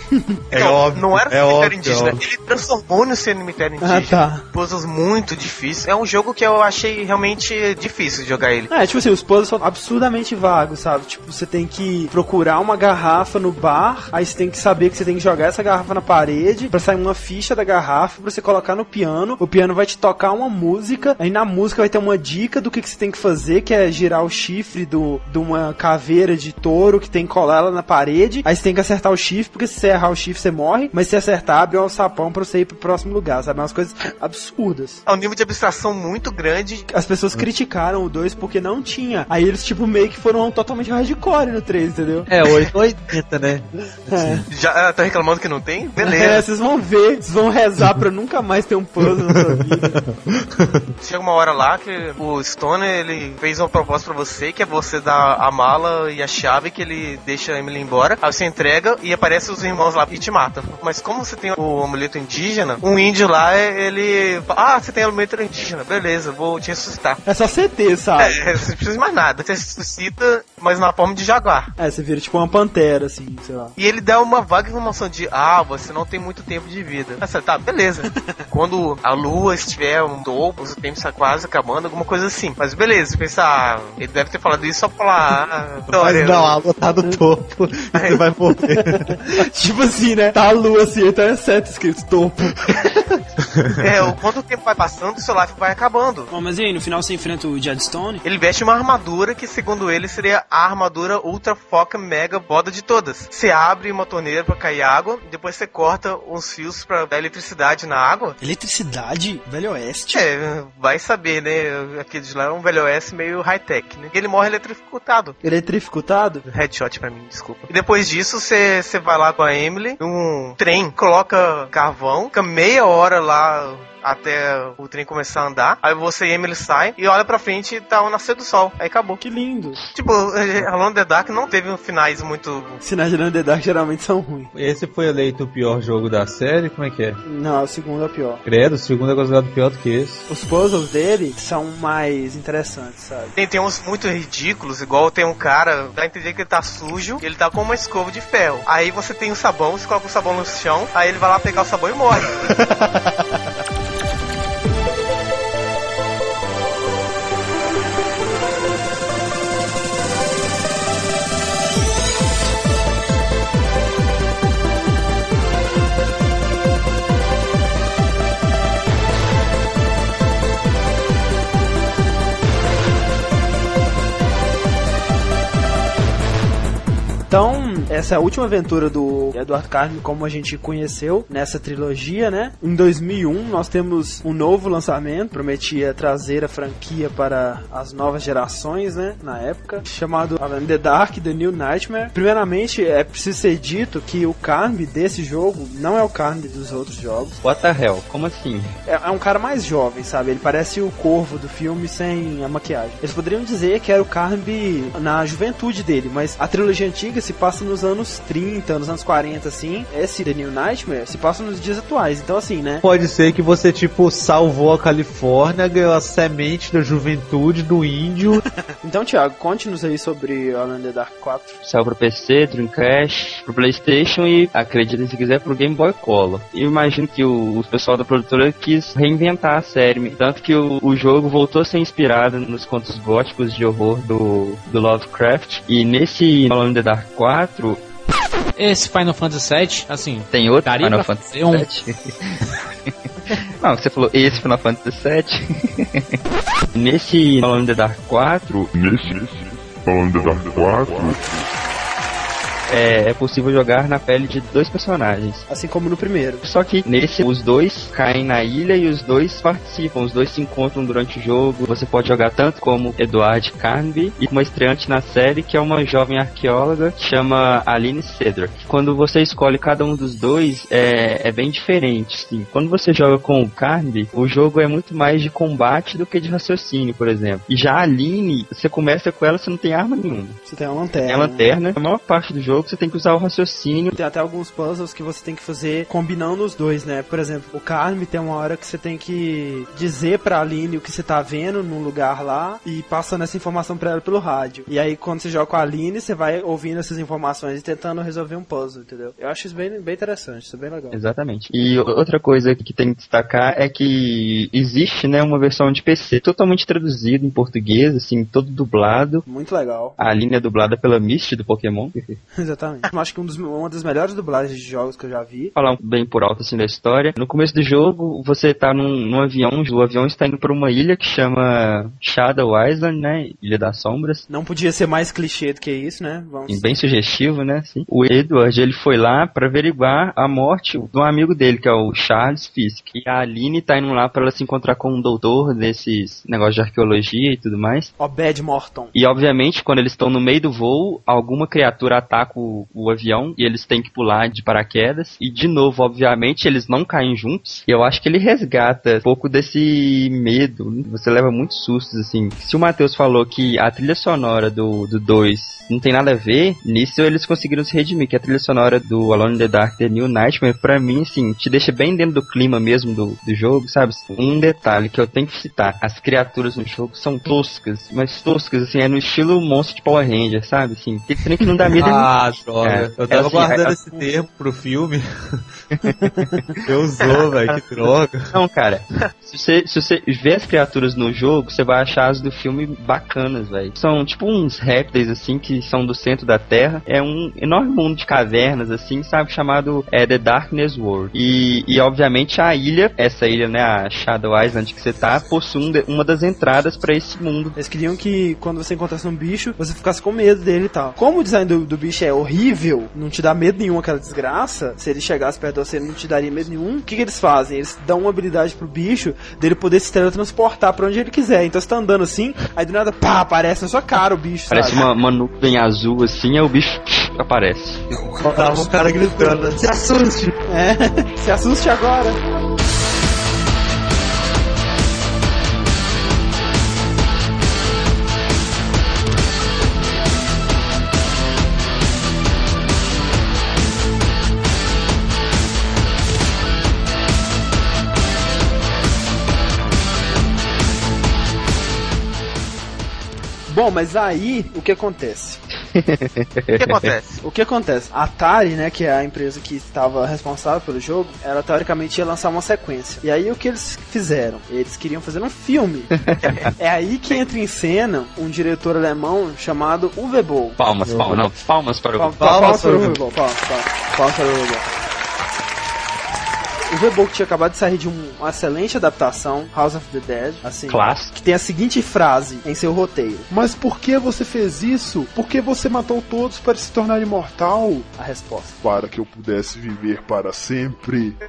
Speaker 3: É
Speaker 5: Não,
Speaker 3: óbvio.
Speaker 5: Não era um
Speaker 3: é
Speaker 5: cemitério
Speaker 3: óbvio,
Speaker 5: indígena.
Speaker 3: é óbvio.
Speaker 5: Ele transformou no cemitério indígena.
Speaker 2: Ah, tá.
Speaker 5: Puzzles muito difíceis. É um jogo que eu achei realmente difícil de jogar ele.
Speaker 2: É, tipo assim, os puzzles são absurdamente vagos, sabe? Tipo, você tem que procurar uma garrafa no bar, aí você tem que saber que você tem que jogar essa garrafa na parede pra sair uma ficha da garrafa pra você colocar no piano. O piano vai te tocar uma música, aí na música vai ter uma dica do que, que você tem que fazer, que é girar o chifre do, de uma caveira de touro que tem que colar ela na parede. Aí você tem que acertar o chifre, porque se você errar o chifre você morre, mas se acertar, abre um sapão pra você ir pro próximo lugar, sabe? Umas coisas absurdas.
Speaker 5: É um nível de abstração muito grande.
Speaker 2: As pessoas criticaram o 2 porque não tinha. Aí eles, tipo, meio que foram totalmente hardcore no 3, entendeu?
Speaker 3: É, 880, né?
Speaker 2: É.
Speaker 5: Já ah, tá reclamando que não tem?
Speaker 2: É,
Speaker 5: Beleza.
Speaker 2: vocês vão ver, vocês vão rezar pra nunca mais ter um puzzle na sua vida. [laughs]
Speaker 5: Chega uma hora lá que o Stone ele fez uma proposta pra você, que é você dar a mala e a chave que ele deixa a Emily embora. Aí você entrega e aparece os irmãos lá e te matam. Mas como você tem o amuleto indígena, um índio lá, ele. Ah, você tem amuleto indígena, beleza, vou te ressuscitar.
Speaker 2: É só CT, sabe?
Speaker 5: É, [laughs] você não precisa de mais nada. Você ressuscita, mas na forma de jaguar.
Speaker 2: É, você vira tipo uma pantera, assim, sei lá.
Speaker 5: E ele dá uma vaga informação de, ah, você não tem muito tempo de vida. Ah, você, tá, beleza. [laughs] Quando a lua estiver um topo, o tempo está quase acabando, alguma coisa assim. Mas beleza, você pensa, ah, ele deve ter falado isso só pra falar, ah, Dória,
Speaker 3: Mas não, a água tá no topo [laughs] você vai morrer. [laughs]
Speaker 2: tipo assim, né? Tá a lua assim, tá é certo escrito topo.
Speaker 5: É, o quanto o tempo vai passando, o seu life vai acabando.
Speaker 7: Bom, mas e aí, no final você enfrenta o Jadstone?
Speaker 5: Ele veste uma armadura que, segundo ele, seria a armadura ultra foca mega boda de todas. Você abre uma torneira pra cair água, depois você corta uns fios pra dar eletricidade na água.
Speaker 7: Eletricidade? Velho Oeste?
Speaker 5: É, vai saber, né? Aquele de lá é um velho S meio high-tech, né? Ele morre eletrocutado.
Speaker 2: Eletrificutado?
Speaker 5: Headshot pra mim, desculpa. E depois disso, você você vai lá com a Emily num trem, coloca carvão, fica meia hora lá até o trem começar a andar. Aí você e Emily saem e olha pra frente e tá o nascer do sol. Aí acabou.
Speaker 2: Que lindo.
Speaker 5: Tipo, [laughs] Alone in the Dark não teve finais muito.
Speaker 2: Sinais de The Dark geralmente são ruins.
Speaker 3: Esse foi eleito o pior jogo da série? Como é que é?
Speaker 2: Não, o segundo é o pior.
Speaker 3: Credo, o segundo é considerado pior do que esse.
Speaker 2: Os puzzles dele são mais interessantes, sabe?
Speaker 5: Tem, tem uns muito ridículos, igual tem um cara, dá a entender que ele tá sujo, ele tá com uma escova de ferro. Aí você tem o sabão, você coloca o sabão no chão, aí ele vai lá pegar o sabão e morre. [laughs]
Speaker 2: Então, essa é a última aventura do Eduardo Carmen, como a gente conheceu nessa trilogia, né? Em 2001, nós temos um novo lançamento, prometia trazer a franquia para as novas gerações, né? Na época, chamado Alan the Dark, The New Nightmare. Primeiramente, é preciso ser dito que o Carmen desse jogo não é o Carmen dos outros jogos.
Speaker 1: What the hell? Como assim?
Speaker 2: É, é um cara mais jovem, sabe? Ele parece o corvo do filme sem a maquiagem. Eles poderiam dizer que era o Carby na juventude dele, mas a trilogia antiga se passa nos anos 30, nos anos 40, assim. Esse The New Nightmare se passa nos dias atuais. Então, assim, né?
Speaker 3: Pode ser que você, tipo, salvou a Califórnia, ganhou a semente da juventude do índio. [laughs]
Speaker 2: Então, Thiago, conte-nos aí sobre Alan the Dark 4.
Speaker 1: Saiu pro PC, Dreamcast, pro Playstation e, acreditem se quiser, pro Game Boy Color. E eu imagino que o, o pessoal da produtora quis reinventar a série, tanto que o, o jogo voltou a ser inspirado nos contos góticos de horror do, do Lovecraft. E nesse Alone in the Dark 4,
Speaker 9: Esse Final Fantasy VII, assim,
Speaker 1: Tem outro
Speaker 9: Daria
Speaker 1: Final
Speaker 9: pra
Speaker 1: Fantasy
Speaker 9: fazer um-
Speaker 1: VII? [laughs] Não, você falou esse Final Fantasy VII. [laughs] Nesse Alone in the Dark 4,
Speaker 4: Nesse Alone in the Dark 4,
Speaker 1: é, é possível jogar na pele de dois personagens.
Speaker 2: Assim como no primeiro.
Speaker 1: Só que nesse, os dois caem na ilha e os dois participam, os dois se encontram durante o jogo. Você pode jogar tanto como Edward Carnby e uma estreante na série que é uma jovem arqueóloga que chama Aline Cedric. Quando você escolhe cada um dos dois, é, é bem diferente. Sim. Quando você joga com o Carnby, o jogo é muito mais de combate do que de raciocínio, por exemplo. E já a Aline, você começa com ela, você não tem arma nenhuma.
Speaker 2: Você tem uma lanterna.
Speaker 1: Tem a lanterna, a maior parte do jogo você tem que usar o raciocínio.
Speaker 2: Tem até alguns puzzles que você tem que fazer combinando os dois, né? Por exemplo, o Carme tem uma hora que você tem que dizer pra Aline o que você tá vendo num lugar lá e passando essa informação pra ela pelo rádio. E aí, quando você joga com a Aline, você vai ouvindo essas informações e tentando resolver um puzzle, entendeu? Eu acho isso bem, bem interessante, isso é bem legal.
Speaker 1: Exatamente. E outra coisa que tem que destacar é que existe, né, uma versão de PC totalmente traduzida em português, assim, todo dublado.
Speaker 2: Muito legal.
Speaker 1: A linha é dublada pela Misty do Pokémon. [laughs]
Speaker 2: Exatamente. Eu acho que um dos, uma das melhores dublagens de jogos que eu já vi.
Speaker 1: Falar bem por alto assim da história. No começo do jogo, você tá num, num avião, o avião está indo para uma ilha que chama Shadow Island, né? Ilha das Sombras.
Speaker 2: Não podia ser mais clichê do que isso, né? Vamos.
Speaker 1: Bem sugestivo, né? Assim. O Edward, ele foi lá para averiguar a morte de um amigo dele, que é o Charles Fisk. E a Aline tá indo lá para ela se encontrar com um doutor desses negócios de arqueologia e tudo mais.
Speaker 2: Obed Morton.
Speaker 1: E obviamente, quando eles estão no meio do voo, alguma criatura ataca o, o avião e eles têm que pular de paraquedas. E de novo, obviamente, eles não caem juntos. E eu acho que ele resgata um pouco desse medo. Você leva muitos sustos, assim. Se o Matheus falou que a trilha sonora do 2 não tem nada a ver, nisso eles conseguiram se redimir. Que a trilha sonora do Alone in the Dark The New Nightmare, pra mim, assim, te deixa bem dentro do clima mesmo do, do jogo, sabe? Um detalhe que eu tenho que citar: as criaturas no jogo são toscas, mas toscas, assim, é no estilo monstro de Power Ranger, sabe? Assim, tem que não dá medo. [laughs]
Speaker 3: Ah, droga.
Speaker 1: É,
Speaker 3: eu tava
Speaker 1: assim,
Speaker 3: guardando
Speaker 1: é-
Speaker 3: esse termo pro filme. [laughs] eu usou, velho, que droga.
Speaker 1: Não, cara. Se você, se você ver as criaturas no jogo, você vai achar as do filme bacanas, velho. São tipo uns répteis, assim, que são do centro da Terra. É um enorme mundo de cavernas, assim, sabe? Chamado é, The Darkness World. E, e, obviamente, a ilha, essa ilha, né, a Shadow Island que você tá, possui um de- uma das entradas pra esse mundo.
Speaker 2: Eles queriam que quando você encontrasse um bicho, você ficasse com medo dele e tal. Como o design do, do bicho é horrível, não te dá medo nenhum aquela desgraça, se ele chegasse perto de você não te daria medo nenhum, o que, que eles fazem? Eles dão uma habilidade pro bicho dele poder se teletransportar pra onde ele quiser. Então você tá andando assim, aí do nada, pá, aparece na sua cara o bicho,
Speaker 1: Parece
Speaker 2: sabe?
Speaker 1: uma, uma nuvem azul, assim, aí o bicho aparece.
Speaker 3: Tava um cara gritando, se assuste!
Speaker 2: É, [laughs] se assuste agora. Bom, mas aí o que acontece? [laughs]
Speaker 5: O que acontece?
Speaker 2: O que acontece? A Atari, né, que é a empresa que estava responsável pelo jogo, ela teoricamente ia lançar uma sequência. E aí o que eles fizeram? Eles queriam fazer um filme. [laughs] é aí que entra em cena um diretor alemão chamado Uwe Boll.
Speaker 1: Palmas, palmas, não, palmas para o.
Speaker 2: Palmas, palmas para o Uwe Boll, palmas, palmas, palmas para o Uwe Boll. O que tinha acabado de sair de um- uma excelente adaptação, House of the Dead, assim,
Speaker 1: Clássico.
Speaker 2: que tem a seguinte frase em seu roteiro.
Speaker 10: Mas por que você fez isso? Por que você matou todos para se tornar imortal?
Speaker 2: A resposta.
Speaker 10: Para que eu pudesse viver para sempre. [laughs]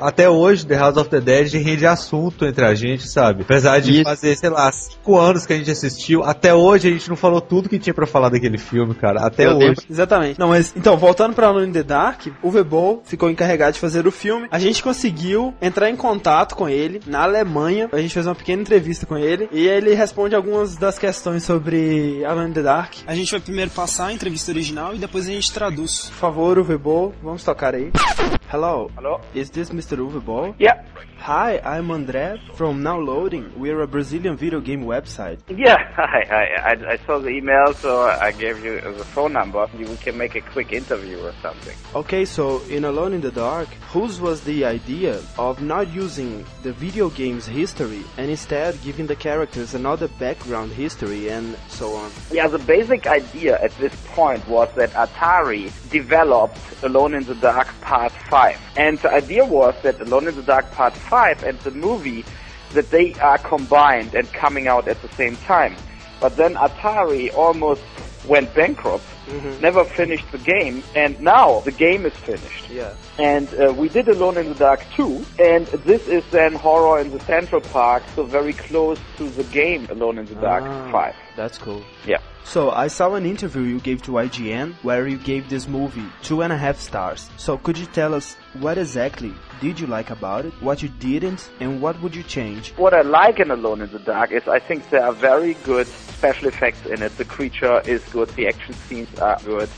Speaker 3: Até hoje, The House of the Dead rende assunto entre a gente, sabe? Apesar de
Speaker 1: Isso.
Speaker 3: fazer, sei lá, cinco anos que a gente assistiu, até hoje a gente não falou tudo que tinha pra falar daquele filme, cara. Até
Speaker 1: Eu
Speaker 3: hoje.
Speaker 1: lembro.
Speaker 2: Exatamente. Não, mas então, voltando pra Alone in the Dark, o Vebol ficou encarregado de fazer o filme. A gente conseguiu entrar em contato com ele na Alemanha. A gente fez uma pequena entrevista com ele e ele responde algumas das questões sobre Alone in the Dark.
Speaker 7: A gente vai primeiro passar a entrevista original e depois a gente traduz.
Speaker 2: Por favor, o Vebol, vamos tocar aí. Hello.
Speaker 11: Hello?
Speaker 2: Is this Mr. Uwe Ball?
Speaker 11: Yeah.
Speaker 2: Hi, I'm André from Now Loading. We're a Brazilian video game website.
Speaker 11: Yeah, [laughs] hi, hi. I, I saw the email, so I gave you the phone number. You we can make a quick interview or something.
Speaker 2: Okay, so in Alone in the Dark, whose was the idea of not using the video game's history and instead giving the characters another background history and so on?
Speaker 11: Yeah, the basic idea at this point was that Atari developed Alone in the Dark Part 5. And the idea was that Alone in the Dark Part 5 and the movie, that they are combined and coming out at the same time. But then Atari almost went bankrupt, never finished the game, and now the game is finished.
Speaker 2: Yeah.
Speaker 11: And uh, we did Alone in the Dark 2, and this is then Horror in the Central Park, so very close to the game Alone in the Dark
Speaker 2: Ah,
Speaker 11: 5.
Speaker 2: That's cool.
Speaker 11: Yeah.
Speaker 2: So I saw an interview you gave to IGN where you gave this movie two and a half stars. So could you tell us what exactly did you like about it, what you didn't, and what would you change?
Speaker 11: What I like in Alone in the Dark is I think there are very good special effects in it. The creature is good, the action scenes are good.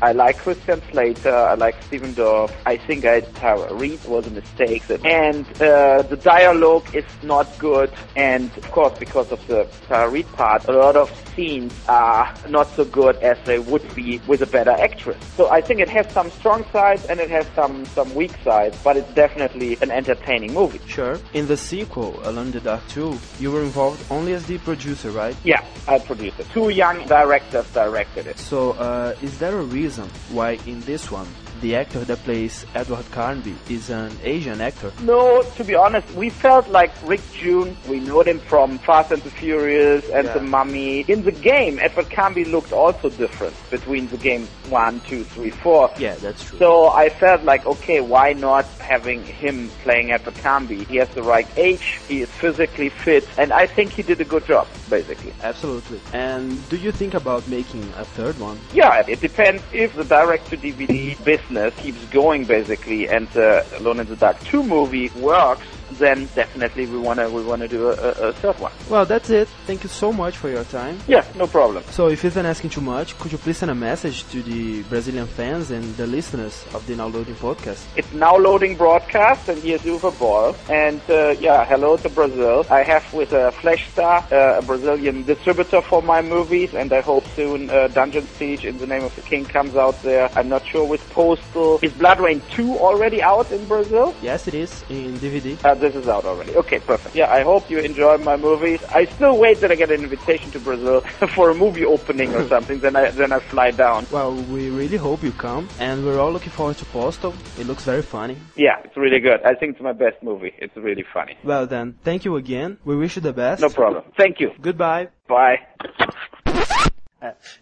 Speaker 11: I like Christian Slater, I like Stephen Dorff. I think I Tara Reid was a mistake. And uh, the dialogue is not good. And of course, because of the Tara Reid part, a lot of scenes are not so good as they would be with a better actress. So I think it has some strong sides and it has some, some weak sides, but it's definitely an entertaining movie.
Speaker 2: Sure. In the sequel, Alone in the Dark 2, you were involved only as the producer, right?
Speaker 11: Yeah, I produced it. Two young directors directed it.
Speaker 2: So, uh, is there a reason why in this one the actor that plays Edward Carnby is an Asian actor?
Speaker 11: No, to be honest, we felt like Rick June. We know him from Fast and the Furious and
Speaker 2: Yeah.
Speaker 11: The Mummy. In the game, Edward Camby looked also different between the game one, two, three, four.
Speaker 2: Yeah, that's true.
Speaker 11: So I felt like, okay, why not having him playing Edward Camby? He has the right age, he is physically fit, and I think he did a good job, basically.
Speaker 2: Absolutely. And do you think about making a third one?
Speaker 11: Yeah, it depends if the direct-to-DVD business keeps going basically, and uh, the Alone in the Dark 2 movie works. Then definitely we wanna we wanna do a, a, a third one.
Speaker 2: Well, that's it. Thank you so much for your time.
Speaker 11: Yeah, no problem.
Speaker 2: So, if you've been asking too much, could you please send a message to the Brazilian fans and the listeners of the Now Loading podcast?
Speaker 11: It's now loading broadcast, and here's Uwe Ball. And uh, yeah, hello to Brazil. I have with uh, Flash Star, uh, a Brazilian distributor for my movies, and I hope soon uh, Dungeon Siege in the Name of the King comes out there. I'm not sure with Postal. Is Blood Rain 2 already out in Brazil?
Speaker 2: Yes, it is in DVD.
Speaker 11: This is out already. Okay, perfect. Yeah, I hope you enjoy my movies. I still wait that I get an invitation to Brazil [laughs] for a movie opening or something. Then I then I fly down.
Speaker 2: Well, we really hope you come, and we're all looking forward to Postal. It looks very funny.
Speaker 11: Yeah, it's really good. I think it's my best movie. It's really funny.
Speaker 2: Well, then, thank you again. We wish you the best.
Speaker 11: No problem. Thank you.
Speaker 2: Goodbye.
Speaker 11: Bye.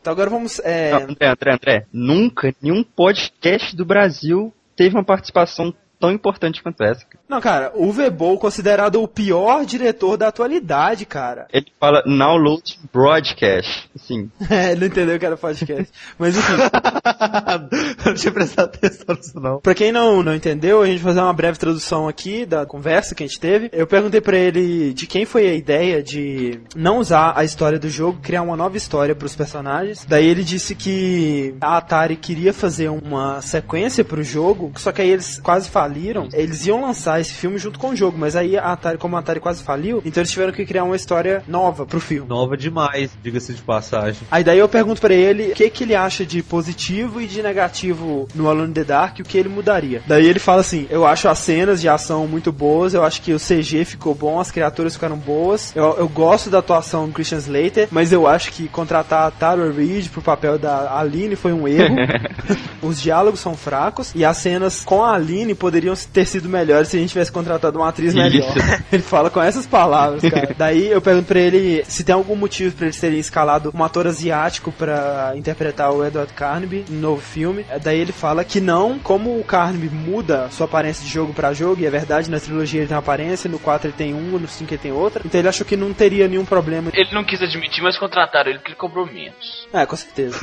Speaker 2: Então agora vamos. É...
Speaker 1: Não, André, André, André, nunca nenhum podcast do Brasil teve uma participação tão importante quanto essa. cara.
Speaker 2: Não, cara, o Vebol considerado o pior diretor da atualidade, cara.
Speaker 1: Ele fala now loading broadcast. Assim, [laughs]
Speaker 2: É, ele não entendeu que era podcast. Mas enfim, [laughs]
Speaker 3: não tinha prestado atenção nisso, não.
Speaker 2: pra quem não, não entendeu, a gente vai fazer uma breve tradução aqui da conversa que a gente teve. Eu perguntei pra ele de quem foi a ideia de não usar a história do jogo, criar uma nova história pros personagens. Daí ele disse que a Atari queria fazer uma sequência pro jogo, só que aí eles quase faliram. Eles iam lançar esse filme junto com o jogo, mas aí a Atari, como a Atari quase faliu, então eles tiveram que criar uma história nova pro filme.
Speaker 3: Nova demais, diga-se de passagem.
Speaker 2: Aí daí eu pergunto pra ele o que que ele acha de positivo e de negativo no Alone in the Dark e o que ele mudaria. Daí ele fala assim: "Eu acho as cenas de ação muito boas, eu acho que o CG ficou bom, as criaturas ficaram boas. Eu, eu gosto da atuação do Christian Slater, mas eu acho que contratar a Tara Reid pro papel da Aline foi um erro. [laughs] Os diálogos são fracos e as cenas com a Aline poderiam ter sido melhores se a gente tivesse contratado uma atriz melhor."
Speaker 1: Isso. [laughs]
Speaker 2: Ele fala com essas palavras, cara. [laughs] Daí eu pergunto pra ele se tem algum motivo pra eles terem escalado um ator asiático pra interpretar o Edward Carnaby no novo filme. Daí ele fala que não, como o Carnaby muda sua aparência de jogo pra jogo, e é verdade, na trilogia ele tem uma aparência, no 4 ele tem um, no 5 ele tem outra. Então ele achou que não teria nenhum problema.
Speaker 6: Ele não quis admitir, mas contrataram ele porque ele cobrou menos.
Speaker 2: É, com certeza.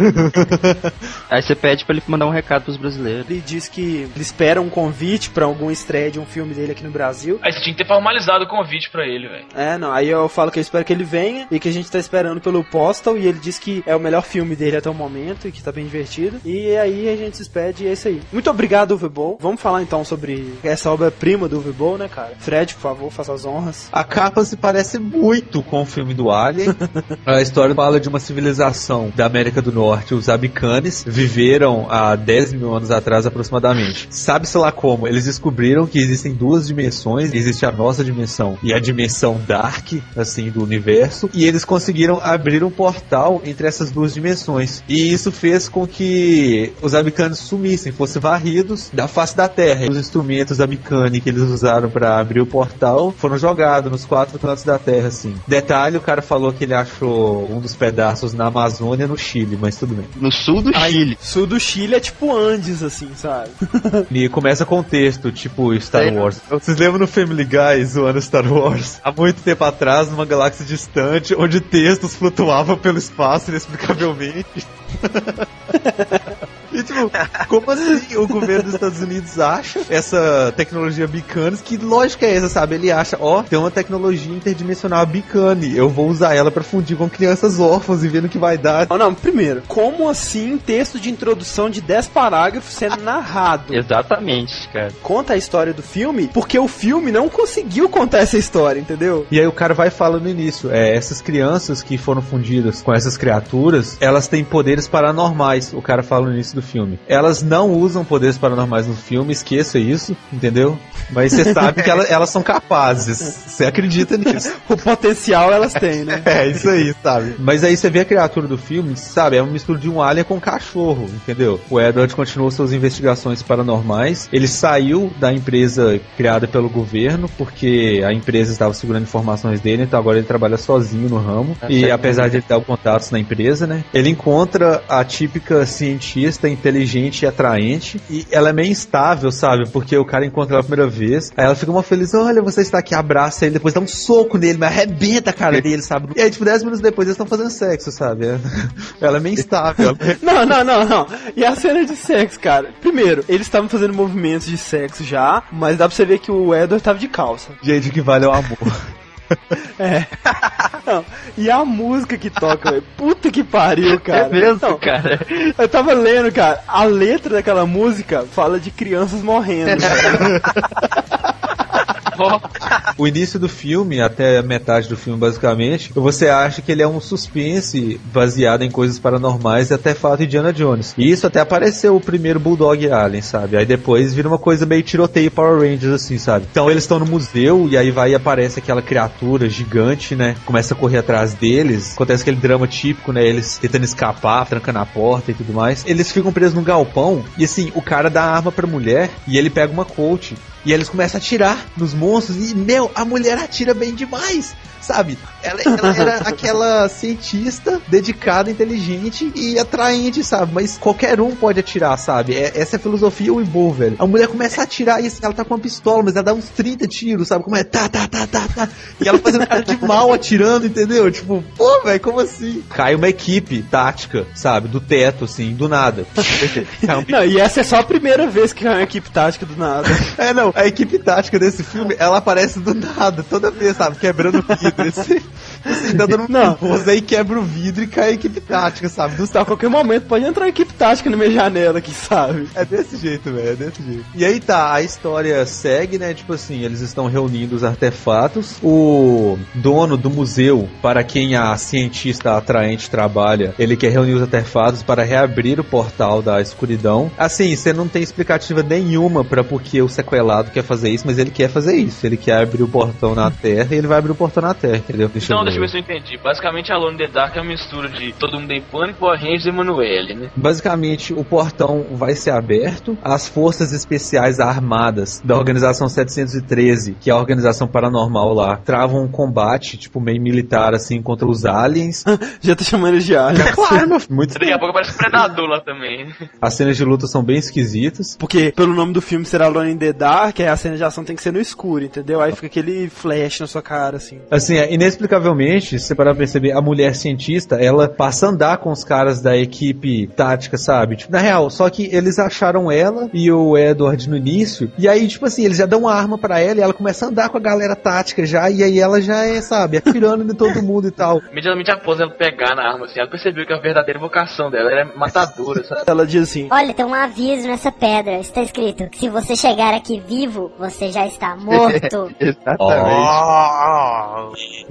Speaker 2: [laughs]
Speaker 1: aí você pede pra ele mandar um recado pros brasileiros.
Speaker 2: Ele diz que ele espera um convite convite pra alguma estreia de um filme dele aqui no Brasil.
Speaker 6: Aí você tinha que ter formalizado o convite pra ele, velho.
Speaker 2: É, não, aí eu falo que eu espero que ele venha e que a gente tá esperando pelo Postal e ele diz que é o melhor filme dele até o momento e que tá bem divertido. E aí a gente se despede e é isso aí. Muito obrigado, Uwe Vamos falar então sobre essa obra-prima do Uwe né, cara? Fred, por favor, faça as honras.
Speaker 3: A capa se parece muito com o filme do Alien. [laughs] a história fala de uma civilização da América do Norte, os Abicanes, viveram há 10 mil anos atrás aproximadamente. Sabe-se lá como? Eles descobriram que existem duas dimensões, existe a nossa dimensão e a dimensão Dark, assim, do universo, e eles conseguiram abrir um portal entre essas duas dimensões. E isso fez com que os Abicanes sumissem, fossem varridos da face da Terra. Os instrumentos Abicane que eles usaram para abrir o portal foram jogados nos quatro cantos da Terra, assim. Detalhe, o cara falou que ele achou um dos pedaços na Amazônia, no Chile, mas tudo bem.
Speaker 1: No sul do
Speaker 2: Aí,
Speaker 1: Chile.
Speaker 2: Sul do Chile é tipo Andes, assim, sabe? [laughs]
Speaker 3: E começa com um texto, tipo Star
Speaker 1: Sei.
Speaker 3: Wars. Vocês lembram no Family Guy zoando Star Wars? Há muito tempo atrás, numa galáxia distante, onde textos flutuavam pelo espaço inexplicavelmente. [laughs] E tipo, como assim o governo dos Estados Unidos acha essa tecnologia Bicanes? Que lógica é essa, sabe? Ele acha, ó, tem uma tecnologia interdimensional Bicane, eu vou usar ela pra fundir com crianças órfãs e ver no que vai dar.
Speaker 2: Não, não, primeiro, como assim texto de introdução de 10 parágrafos sendo narrado?
Speaker 1: Exatamente, cara.
Speaker 2: Conta a história do filme, porque o filme não conseguiu contar essa história, entendeu?
Speaker 3: E aí o cara vai falando no início, é, essas crianças que foram fundidas com essas criaturas, elas têm poderes paranormais, o cara fala no início do filme. Elas não usam poderes paranormais no filme, esqueça isso, entendeu? Mas você sabe que elas, [laughs] elas são capazes, você acredita nisso.
Speaker 2: O potencial elas têm, né? [laughs]
Speaker 3: É, isso aí, sabe? Mas aí você vê a criatura do filme, sabe? É uma mistura de um alien com um cachorro, entendeu? O Edward continuou suas investigações paranormais. Ele saiu da empresa criada pelo governo, porque a empresa estava segurando informações dele, então agora ele trabalha sozinho no ramo. E apesar de ele dar contatos na empresa, né? Ele encontra a típica cientista inteligente e atraente. E ela é meio instável, sabe? Porque o cara encontra ela a primeira vez. Aí ela fica uma feliz, olha, você está aqui, abraça ele, depois dá um soco nele, mas arrebenta a cara [laughs] dele, sabe? E aí, tipo, 10 minutos depois eles estão fazendo sexo, sabe? [laughs] Ela é meio instável. [laughs]
Speaker 2: Não, não, não, não. E a cena de sexo, cara? Primeiro, eles estavam fazendo movimentos de sexo já, mas dá pra você ver que o Edward tava de calça.
Speaker 3: Gente, o que vale é o amor. [laughs]
Speaker 2: É. Não, e a música que toca, velho. Puta que pariu, cara.
Speaker 1: É mesmo,
Speaker 2: Não,
Speaker 1: cara.
Speaker 2: Eu tava lendo, cara, a letra daquela música fala de crianças morrendo. [laughs]
Speaker 3: O início do filme, até metade do filme, basicamente, você acha que ele é um suspense baseado em coisas paranormais e até de Indiana Jones. E isso até apareceu o primeiro Bulldog Alien, sabe? Aí depois vira uma coisa meio tiroteio Power Rangers, assim, sabe? Então eles estão no museu e aí vai e aparece aquela criatura gigante, né? Começa a correr atrás deles. Acontece aquele drama típico, né? Eles tentando escapar, trancando a porta e tudo mais. Eles ficam presos num galpão e assim, o cara dá a arma pra mulher e ele pega uma coach. E eles começam a atirar nos monstros e, meu, a mulher atira bem demais. Sabe? Ela, ela era [laughs] aquela cientista dedicada, inteligente e atraente, sabe? Mas qualquer um pode atirar, sabe? É- essa é a filosofia Weibo, velho. A mulher começa a atirar e assim, ela tá com uma pistola, mas ela dá uns 30 tiros, sabe? Como é? Tá, tá, tá, tá, tá. E ela fazendo cara de mal atirando, entendeu? Tipo, pô, velho, como assim? Cai uma equipe tática, sabe? Do teto, assim, do nada. Cai [laughs]
Speaker 2: Não, e essa é só a primeira vez que é uma equipe tática do nada.
Speaker 3: é, não, a equipe tática desse filme, ela aparece do nada, toda vez, sabe? Quebrando vidro desse. Assim, assim, dando um [laughs]
Speaker 2: Não.
Speaker 3: nervoso, aí quebra o vidro e cai a equipe tática, sabe? Do
Speaker 2: Tá, a qualquer momento pode entrar uma equipe tática na minha janela aqui, sabe?
Speaker 3: É desse jeito, velho, é desse jeito. E aí tá, a história segue, né? Tipo assim, eles estão reunindo os artefatos. O dono do museu, para quem a cientista atraente trabalha, ele quer reunir os artefatos para reabrir o portal da escuridão. Assim, você não tem explicativa nenhuma para porque o sequelado quer fazer isso, mas ele quer fazer isso. Ele quer abrir o portão na Terra e ele vai abrir o portão na Terra, entendeu? Deixa
Speaker 6: Então, deixa eu
Speaker 3: ver.
Speaker 6: se eu entendi. Basicamente, Alone in the Dark é uma mistura de Todo Mundo em Pânico, Power Rangers e Emanuele, né?
Speaker 3: Basicamente, o portão vai ser aberto. As forças especiais armadas da Organização 713, que é a organização paranormal lá, travam um combate, tipo, meio militar, assim, contra os aliens.
Speaker 2: Já tá chamando eles de alien. [laughs]
Speaker 3: claro, meu filho. Muito
Speaker 6: Daqui a pouco aparece Predador lá também. né?
Speaker 3: As cenas de luta são bem esquisitas.
Speaker 2: Porque pelo nome do filme será Alone in the Dark, aí a cena de ação tem que ser no escuro, entendeu? Aí fica aquele flash na sua cara, assim.
Speaker 3: Assim, é, inexplicavelmente Provavelmente, se você parar pra perceber, a mulher cientista, ela passa a andar com os caras da equipe tática, sabe? Tipo, na real, só que eles acharam ela e o Edward no início, e aí, tipo assim, eles já dão uma arma pra ela e ela começa a andar com a galera tática já, e aí ela já é, sabe, atirando em todo mundo e tal. [laughs]
Speaker 6: Imediatamente após ela pegar na arma, assim, ela percebeu que a verdadeira vocação dela era matadora, sabe?
Speaker 2: Ela diz assim:
Speaker 12: Olha, tem um aviso nessa pedra. Está escrito: se você chegar aqui vivo, você já está morto. [laughs]
Speaker 1: Exatamente.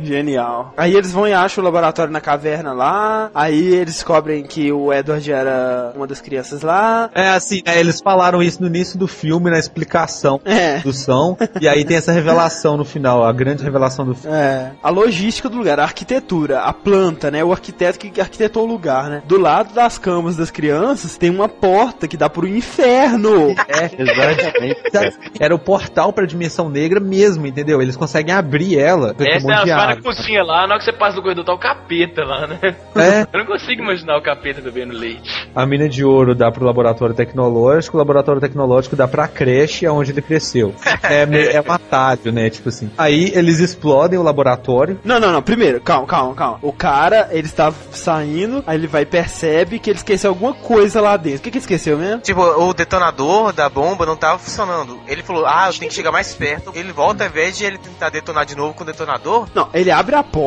Speaker 2: Genial. Aí eles vão e acham o laboratório na caverna lá. Aí eles descobrem que o Edward era uma das crianças lá.
Speaker 3: É assim, né, eles falaram isso no início do filme, na explicação
Speaker 2: É.
Speaker 3: do som, e aí tem essa revelação no final, a grande revelação do filme.
Speaker 2: É, a logística do lugar, a arquitetura, a planta, né? O arquiteto que arquitetou o lugar, né? Do lado das camas das crianças tem uma porta que dá pro inferno.
Speaker 3: É, exatamente. [laughs] Era o portal pra dimensão negra mesmo, entendeu? Eles conseguem abrir ela. um
Speaker 6: Essa é a cozinha lá, na hora que você passa no corredor tá o capeta lá, né?
Speaker 3: É. [laughs]
Speaker 6: Eu não consigo imaginar o capeta bebendo leite.
Speaker 3: A mina de ouro dá pro laboratório tecnológico, o laboratório tecnológico dá pra creche onde ele cresceu. [laughs] É, é um atalho, né? Tipo assim. Aí eles explodem o laboratório.
Speaker 2: Não, não, não. Primeiro, calma, calma, calma. O cara, ele está saindo, aí ele vai e percebe que ele esqueceu alguma coisa lá dentro. O que que ele esqueceu mesmo?
Speaker 5: Tipo, o detonador da bomba não tava funcionando. Ele falou, ah, eu tenho que chegar mais perto. Ele volta, ao invés de ele tentar detonar de novo com o detonador,
Speaker 2: Não, ele abre a porta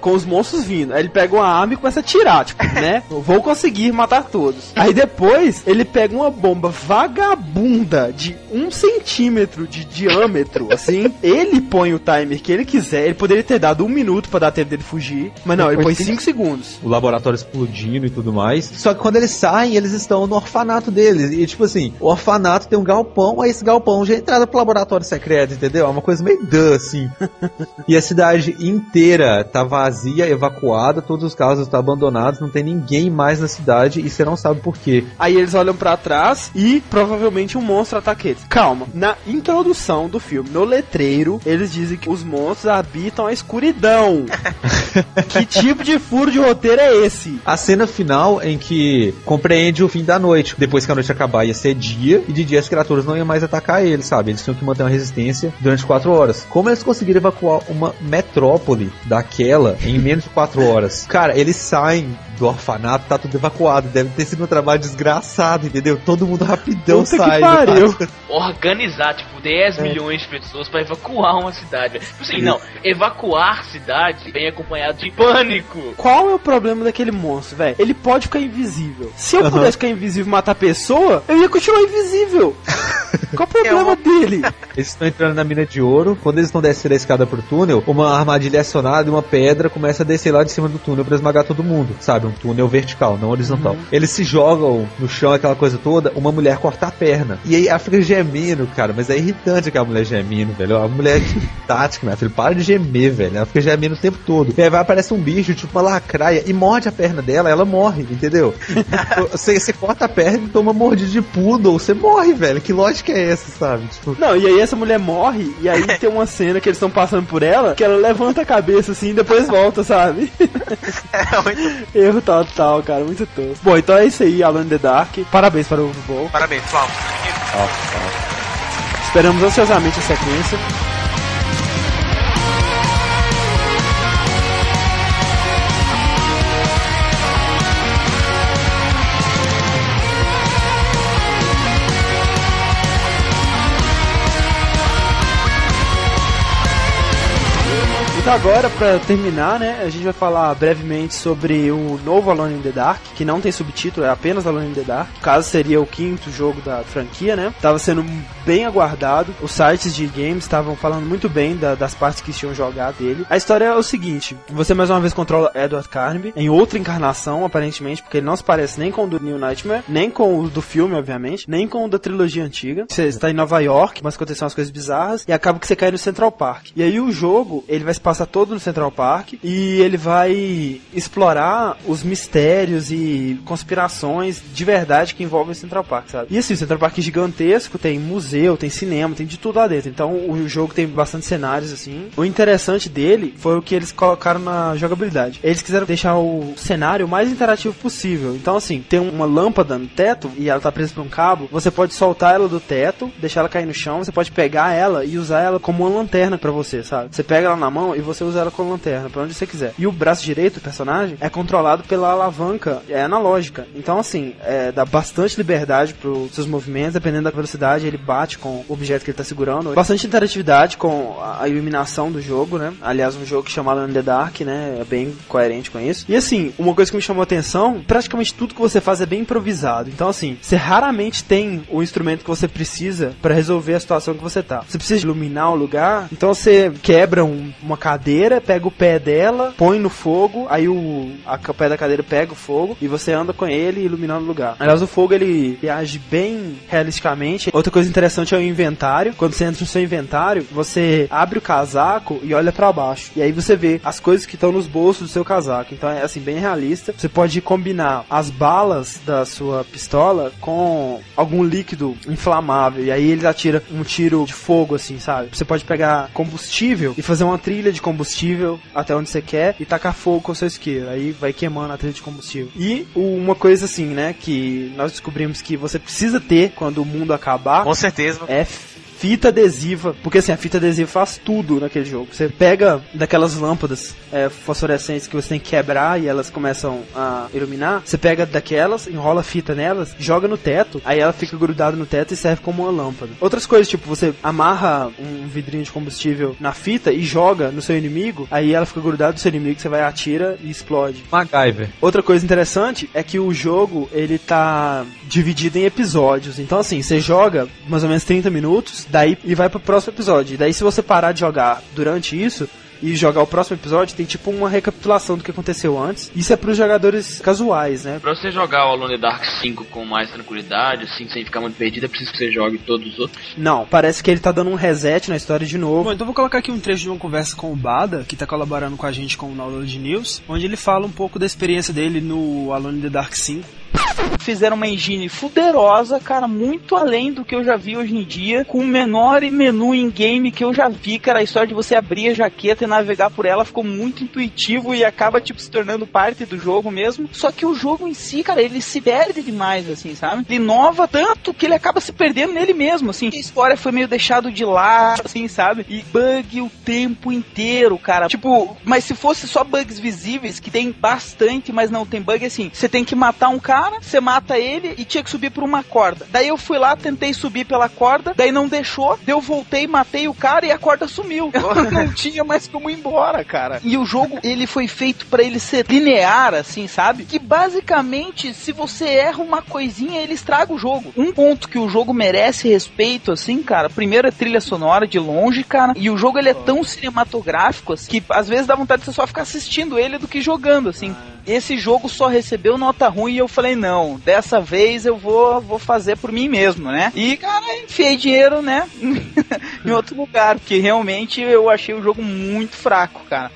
Speaker 2: com os monstros vindo. Aí ele pega uma arma e começa a tirar, tipo, [laughs] né? Vou conseguir matar todos. Aí depois ele pega uma bomba vagabunda de um centímetro de diâmetro, assim. [laughs] Ele põe o timer que ele quiser. Ele poderia ter dado um minuto pra dar tempo dele fugir. Mas não, ele põe cinco segundos.
Speaker 3: o laboratório explodindo e tudo mais. Só que quando eles saem, eles estão no orfanato deles. E tipo assim, o orfanato tem um galpão, aí esse galpão já é entrada pro laboratório secreto, entendeu? É uma coisa meio dã, assim. [laughs] e a cidade inteira tá vazia, evacuada, todos os carros estão abandonados, não tem ninguém mais na cidade e você não sabe por quê.
Speaker 2: Aí eles olham pra trás e provavelmente um monstro ataca eles. Calma, na introdução do filme, no letreiro, eles dizem que os monstros habitam a escuridão. [laughs] que tipo de furo de roteiro é esse?
Speaker 3: A cena final em que compreende o fim da noite. Depois que a noite acabar, ia ser dia, e de dia as criaturas não iam mais atacar eles, sabe? Eles tinham que manter uma resistência durante quatro horas. Como eles conseguiram evacuar uma metrópole daquela em menos de quatro horas? Cara, eles saem do orfanato, tá tudo evacuado. Deve ter sido um trabalho desgraçado, entendeu? Todo mundo rapidão
Speaker 2: Puta
Speaker 3: sai.
Speaker 2: pariu. [laughs]
Speaker 6: Organizar, tipo, 10
Speaker 3: É.
Speaker 6: milhões de pessoas pra evacuar uma cidade. Tipo assim, não, evacuar cidade vem acompanhado de pânico.
Speaker 2: Qual é o problema daquele monstro, velho? Ele pode ficar invisível. Se eu pudesse ficar invisível e matar a pessoa, eu ia continuar invisível. [laughs] Qual o problema dele?
Speaker 3: Eles estão entrando na mina de ouro. Quando eles estão descendo a escada pro túnel, uma armadilha é acionada e uma pedra começa a descer lá de cima do túnel pra esmagar todo mundo. Sabe? Um túnel vertical, não horizontal. Eles se jogam no chão, aquela coisa toda. Uma mulher corta a perna. E aí ela fica gemendo, cara. Mas é irritante aquela mulher gemendo, velho. A mulher [laughs] tática, minha filha. Para de gemer, velho. Ela fica gemendo o tempo todo. E aí vai aparece um bicho, tipo uma lacraia, e morde a perna dela. Ela morre, entendeu? [laughs] você, você corta a perna e toma mordida de poodle. Você morre, velho. Que lógica é essa, sabe? Tipo,
Speaker 2: Não, e aí essa mulher morre, e aí [laughs] tem uma cena que eles estão passando por ela, que ela levanta a cabeça assim e depois volta, sabe? Erro total, cara, muito tosco. Bom, então é isso aí, Alan the Dark. Parabéns para o Ball.
Speaker 5: parabéns, Flávio.
Speaker 2: Esperamos ansiosamente a sequência. Então agora, pra terminar, né, a gente vai falar brevemente sobre o novo Alone in the Dark, que não tem subtítulo, é apenas Alone in the Dark. No caso, seria o quinto jogo da franquia, né? Tava sendo bem aguardado. Os sites de games estavam falando muito bem da- das partes que tinham jogado dele. A história é o seguinte: você mais uma vez controla Edward Carnaby em outra encarnação, aparentemente, porque ele não se parece nem com o do New Nightmare, nem com o do filme, obviamente, nem com o da trilogia antiga. Você está em Nova York, mas acontecem umas coisas bizarras e acaba que você cai no Central Park. E aí o jogo, ele vai se passar todo no Central Park e ele vai explorar os mistérios e conspirações de verdade que envolvem o Central Park, sabe? E assim, o Central Park é gigantesco, tem museu, tem cinema, tem de tudo lá dentro. Então o jogo tem bastante cenários assim. O interessante dele foi o que eles colocaram na jogabilidade. Eles quiseram deixar o cenário mais interativo possível. Então assim, tem uma lâmpada no teto e ela tá presa por um cabo, você pode soltar ela do teto, deixar ela cair no chão, você pode pegar ela e usar ela como uma lanterna pra você, sabe? Você pega ela na mão e você usa ela com lanterna, pra onde você quiser. E o braço direito do personagem é controlado pela alavanca, é analógica. Então, assim, é, dá bastante liberdade pros seus movimentos, dependendo da velocidade, ele bate com o objeto que ele tá segurando. Bastante interatividade com a iluminação do jogo, né? Aliás, um jogo que chama Alone in the Dark, né? É bem coerente com isso. E assim, uma coisa que me chamou a atenção, praticamente tudo que você faz é bem improvisado. Então, assim, você raramente tem o instrumento que você precisa para resolver a situação que você tá. Você precisa iluminar o lugar, então você quebra um- uma cadeira, pega o pé dela, põe no fogo, aí o, a, o pé da cadeira pega o fogo e você anda com ele iluminando o lugar. Aliás, o fogo ele, ele age bem realisticamente. Outra coisa interessante é o inventário. Quando você entra no seu inventário, você abre o casaco e olha pra baixo. E aí você vê as coisas que estão nos bolsos do seu casaco. Então é assim, bem realista. Você pode combinar as balas da sua pistola com algum líquido inflamável. E aí ele atira um tiro de fogo, assim, sabe? Você pode pegar combustível e fazer uma trilha de combustível até onde você quer e tacar fogo com o seu isqueiro. Aí vai queimando a trilha de combustível. E uma coisa assim, né, que nós descobrimos que você precisa ter quando o mundo acabar.
Speaker 5: Com certeza.
Speaker 2: É fita adesiva, porque assim, a fita adesiva faz tudo naquele jogo. Você pega daquelas lâmpadas é, fosforescentes que você tem que quebrar e elas começam a iluminar, você pega daquelas, enrola a fita nelas, joga no teto, aí ela fica grudada no teto e serve como uma lâmpada. Outras coisas, tipo, você amarra um vidrinho de combustível na fita e joga no seu inimigo, aí ela fica grudada no seu inimigo, você vai atira e explode.
Speaker 3: MacGyver.
Speaker 2: Outra coisa interessante é que o jogo ele tá dividido em episódios. Então assim, você joga mais ou menos 30 minutos, daí e vai pro próximo episódio. E daí se você parar de jogar durante isso e jogar o próximo episódio, tem tipo uma recapitulação do que aconteceu antes. Isso é pros jogadores casuais, né?
Speaker 6: Pra você jogar o Alone Dark 5 com mais tranquilidade, assim, sem ficar muito perdido, é preciso que você jogue todos os outros.
Speaker 2: Não, parece que ele tá dando um reset na história de novo.
Speaker 7: Bom, então vou colocar aqui um trecho de uma conversa com o Bada, que tá colaborando com a gente com o Download News, onde ele fala um pouco da experiência dele no Alone in the Dark 5.
Speaker 13: Fizeram uma engine fuderosa, cara, muito além do que eu já vi hoje em dia, com o menor menu em game que eu já vi, cara, a história de você abrir a jaqueta e navegar por ela ficou muito intuitivo e acaba, tipo, se tornando parte do jogo mesmo. Só que o jogo em si, cara, ele se perde demais, assim, sabe? Ele inova tanto que ele acaba se perdendo nele mesmo, assim. A história foi meio deixado de lado, assim, sabe? E bug o tempo inteiro, cara. Tipo, mas se fosse só bugs visíveis, que tem bastante, mas não tem bug, assim, você tem que matar um cara, você mata ele e tinha que subir por uma corda. Daí eu fui lá, tentei subir pela corda, daí não deixou, daí eu voltei, matei o cara e a corda sumiu. [laughs] não tinha mais como ir embora, cara. E o jogo, ele foi feito pra ele ser linear, assim, sabe? Que basicamente, se você erra uma coisinha, ele estraga o jogo. Um ponto que o jogo merece respeito, assim, cara, primeiro é trilha sonora de longe, cara, e o jogo ele é tão cinematográfico, assim, que às vezes dá vontade de você só ficar assistindo ele do que jogando, assim. Esse jogo só recebeu nota ruim e eu falei, não, dessa vez eu vou, vou fazer por mim mesmo, né? E, cara, enfiei dinheiro, né, [laughs] em outro lugar, porque realmente eu achei o jogo muito fraco, cara.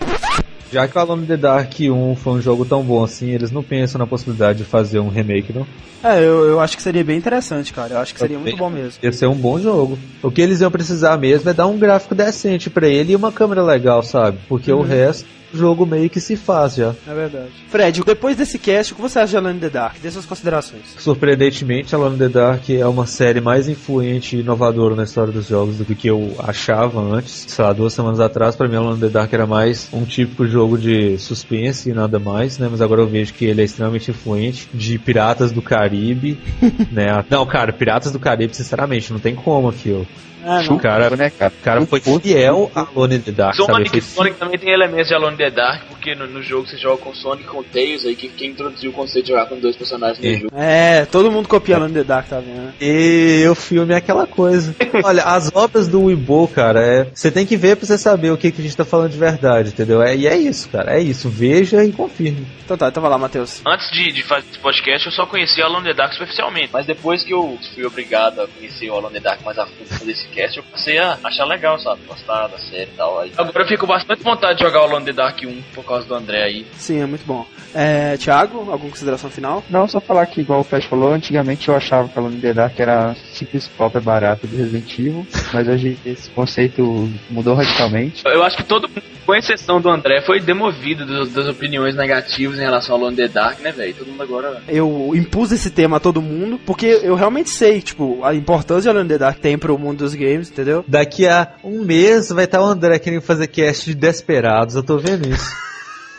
Speaker 3: Já que o Alone in the Dark 1 foi um jogo tão bom assim, eles não pensam na possibilidade de fazer um remake, não?
Speaker 2: É, eu, eu acho que seria bem interessante, cara. Eu acho que seria muito bom mesmo.
Speaker 3: Ia ser um bom jogo. O que eles iam precisar mesmo é dar um gráfico decente pra ele e uma câmera legal, sabe? Porque o
Speaker 2: Uhum.
Speaker 3: resto, o jogo meio que se faz já.
Speaker 2: É verdade. Fred, depois desse cast, o que você acha de Alone in the Dark? Dê suas considerações.
Speaker 3: Surpreendentemente, Alone in the Dark é uma série mais influente e inovadora na história dos jogos do que eu achava antes. Sei lá, duas semanas atrás, pra mim, Alone in the Dark era mais um típico jogo de suspense e nada mais, né? Mas agora eu vejo que ele é extremamente influente de Piratas do Caribe, [laughs] né? Não, cara, Piratas do Caribe, sinceramente, não tem como aquilo.
Speaker 2: Ah,
Speaker 3: o cara,
Speaker 1: né, cara?
Speaker 3: o cara foi fiel a Alone in the Dark, sabe?
Speaker 6: Sonic,
Speaker 3: Foi
Speaker 6: Sonic também tem elementos de Alone in the Dark, porque no, no jogo você joga com Sonic e com Tails, aí que quem introduziu o conceito de jogar com dois personagens no
Speaker 3: É.
Speaker 6: jogo.
Speaker 2: É, todo mundo copia Alone in the Dark, tá vendo?
Speaker 3: E o filme é aquela coisa. [laughs] Olha, as obras do Weibo, cara, é. Você tem que ver pra você saber o que, que a gente tá falando de verdade, entendeu? É, e é isso, cara. É isso. Veja e confirme.
Speaker 2: Então tá, então vai lá, Matheus.
Speaker 6: Antes de, de fazer esse podcast, eu só conhecia Alone in the Dark superficialmente. Mas depois que eu fui obrigado a conhecer o Alone in the Dark mais a fundo pra fazer esse cast, eu passei a achar legal, sabe? Gostar da série e tal. Aí. Agora eu fico bastante vontade de jogar o Alone the Dark 1 por causa do André aí.
Speaker 2: Sim, é muito bom. É, Thiago, alguma consideração final?
Speaker 1: Não, só falar que, igual o Fred falou, antigamente eu achava que a Alone the Dark era simples cópia barata do Resident Evil, mas hoje esse conceito mudou radicalmente.
Speaker 6: Eu acho que todo mundo, com exceção do André, foi demovido dos- das opiniões negativas em relação ao Alone the Dark, né, velho? Todo mundo agora.
Speaker 2: Eu impus esse tema a todo mundo, porque eu realmente sei, tipo, a importância que Alone the Dark tem pro mundo dos games, entendeu?
Speaker 3: Daqui a um mês vai estar o André querendo fazer cast de Desperados, eu tô vendo isso. [laughs]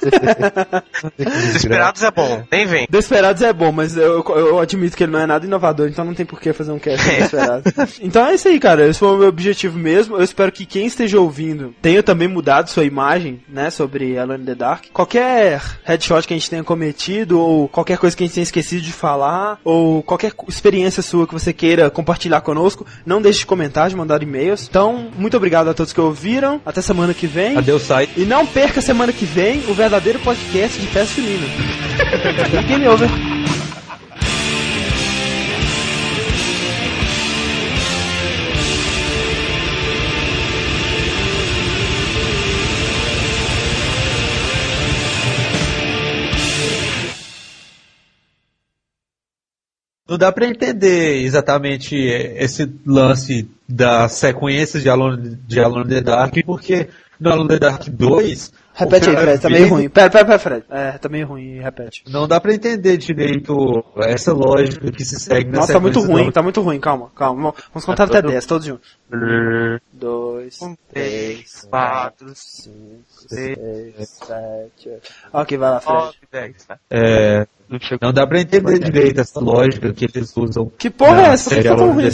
Speaker 3: [laughs]
Speaker 5: Desperados é bom, nem vem.
Speaker 2: Desperados é bom, mas eu, eu admito que ele não é nada inovador, então não tem por que fazer um cast de [laughs] Desperados. então é isso aí, cara. Esse foi o meu objetivo mesmo. Eu espero que quem esteja ouvindo tenha também mudado sua imagem, né, sobre Alone in the Dark. Qualquer headshot que a gente tenha cometido, ou qualquer coisa que a gente tenha esquecido de falar, ou qualquer experiência sua que você queira compartilhar conosco, não deixe de comentar, de mandar e-mails. Então, muito obrigado a todos que ouviram. Até semana que vem.
Speaker 3: Adeus, sai.
Speaker 2: E não perca semana que vem o verdadeiro podcast de peça feminina. E Game over.
Speaker 3: Não dá pra entender exatamente esse lance das sequências de Alone, de in the Dark, porque no in the Dark 2
Speaker 2: Repete aí, Fred, tá meio ruim. Pera, pera, pera, Fred. É, tá meio ruim, repete.
Speaker 3: Não dá pra entender direito essa lógica que se segue na
Speaker 2: Nossa, tá muito ruim, tá muito ruim, calma, calma. Vamos contar
Speaker 3: Tá
Speaker 2: até
Speaker 3: todo-
Speaker 2: 10, todos juntos. Dois,
Speaker 5: Um,
Speaker 2: três,
Speaker 5: quatro,
Speaker 2: cinco,
Speaker 5: seis,
Speaker 2: seis, sete, oito. Ok, vai lá, Fred.
Speaker 5: nove, dez, tá?
Speaker 3: É, não dá pra entender direito essa lógica que eles usam.
Speaker 2: Que porra é essa? Por que tá tão ruim.
Speaker 5: Ô,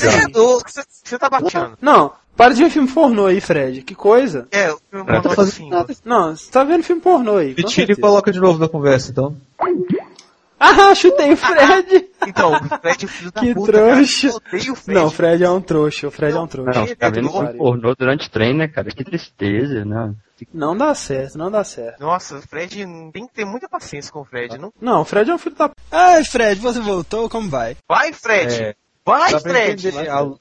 Speaker 5: Você você tá baixando.
Speaker 2: Não, para de ver filme pornô aí, Fred. Que coisa.
Speaker 5: É, o filme
Speaker 3: Pra
Speaker 5: pornô
Speaker 3: fazer
Speaker 5: do
Speaker 3: nada.
Speaker 2: Não, você tá vendo filme pornô aí.
Speaker 3: E
Speaker 2: com
Speaker 3: tira e coloca de novo na conversa, então.
Speaker 2: Ah, [laughs] chutei o Fred.
Speaker 5: Então, o Fred é o filho da
Speaker 2: Que
Speaker 5: puta,
Speaker 2: trouxa.
Speaker 5: cara. Eu odeio o Fred.
Speaker 2: Não, o Fred é um trouxa, o Fred é um trouxa.
Speaker 1: Não, ficar vendo filme pornô durante o treino, né, cara? Que tristeza, né?
Speaker 2: Não dá certo, não dá certo.
Speaker 5: Nossa, o Fred tem que ter muita paciência com o Fred, não?
Speaker 2: Não, o Fred é um filho da...
Speaker 7: Ai, Fred, você voltou? Como vai?
Speaker 5: Vai, Fred!
Speaker 3: É,
Speaker 5: Vai, Fred!
Speaker 3: entender a,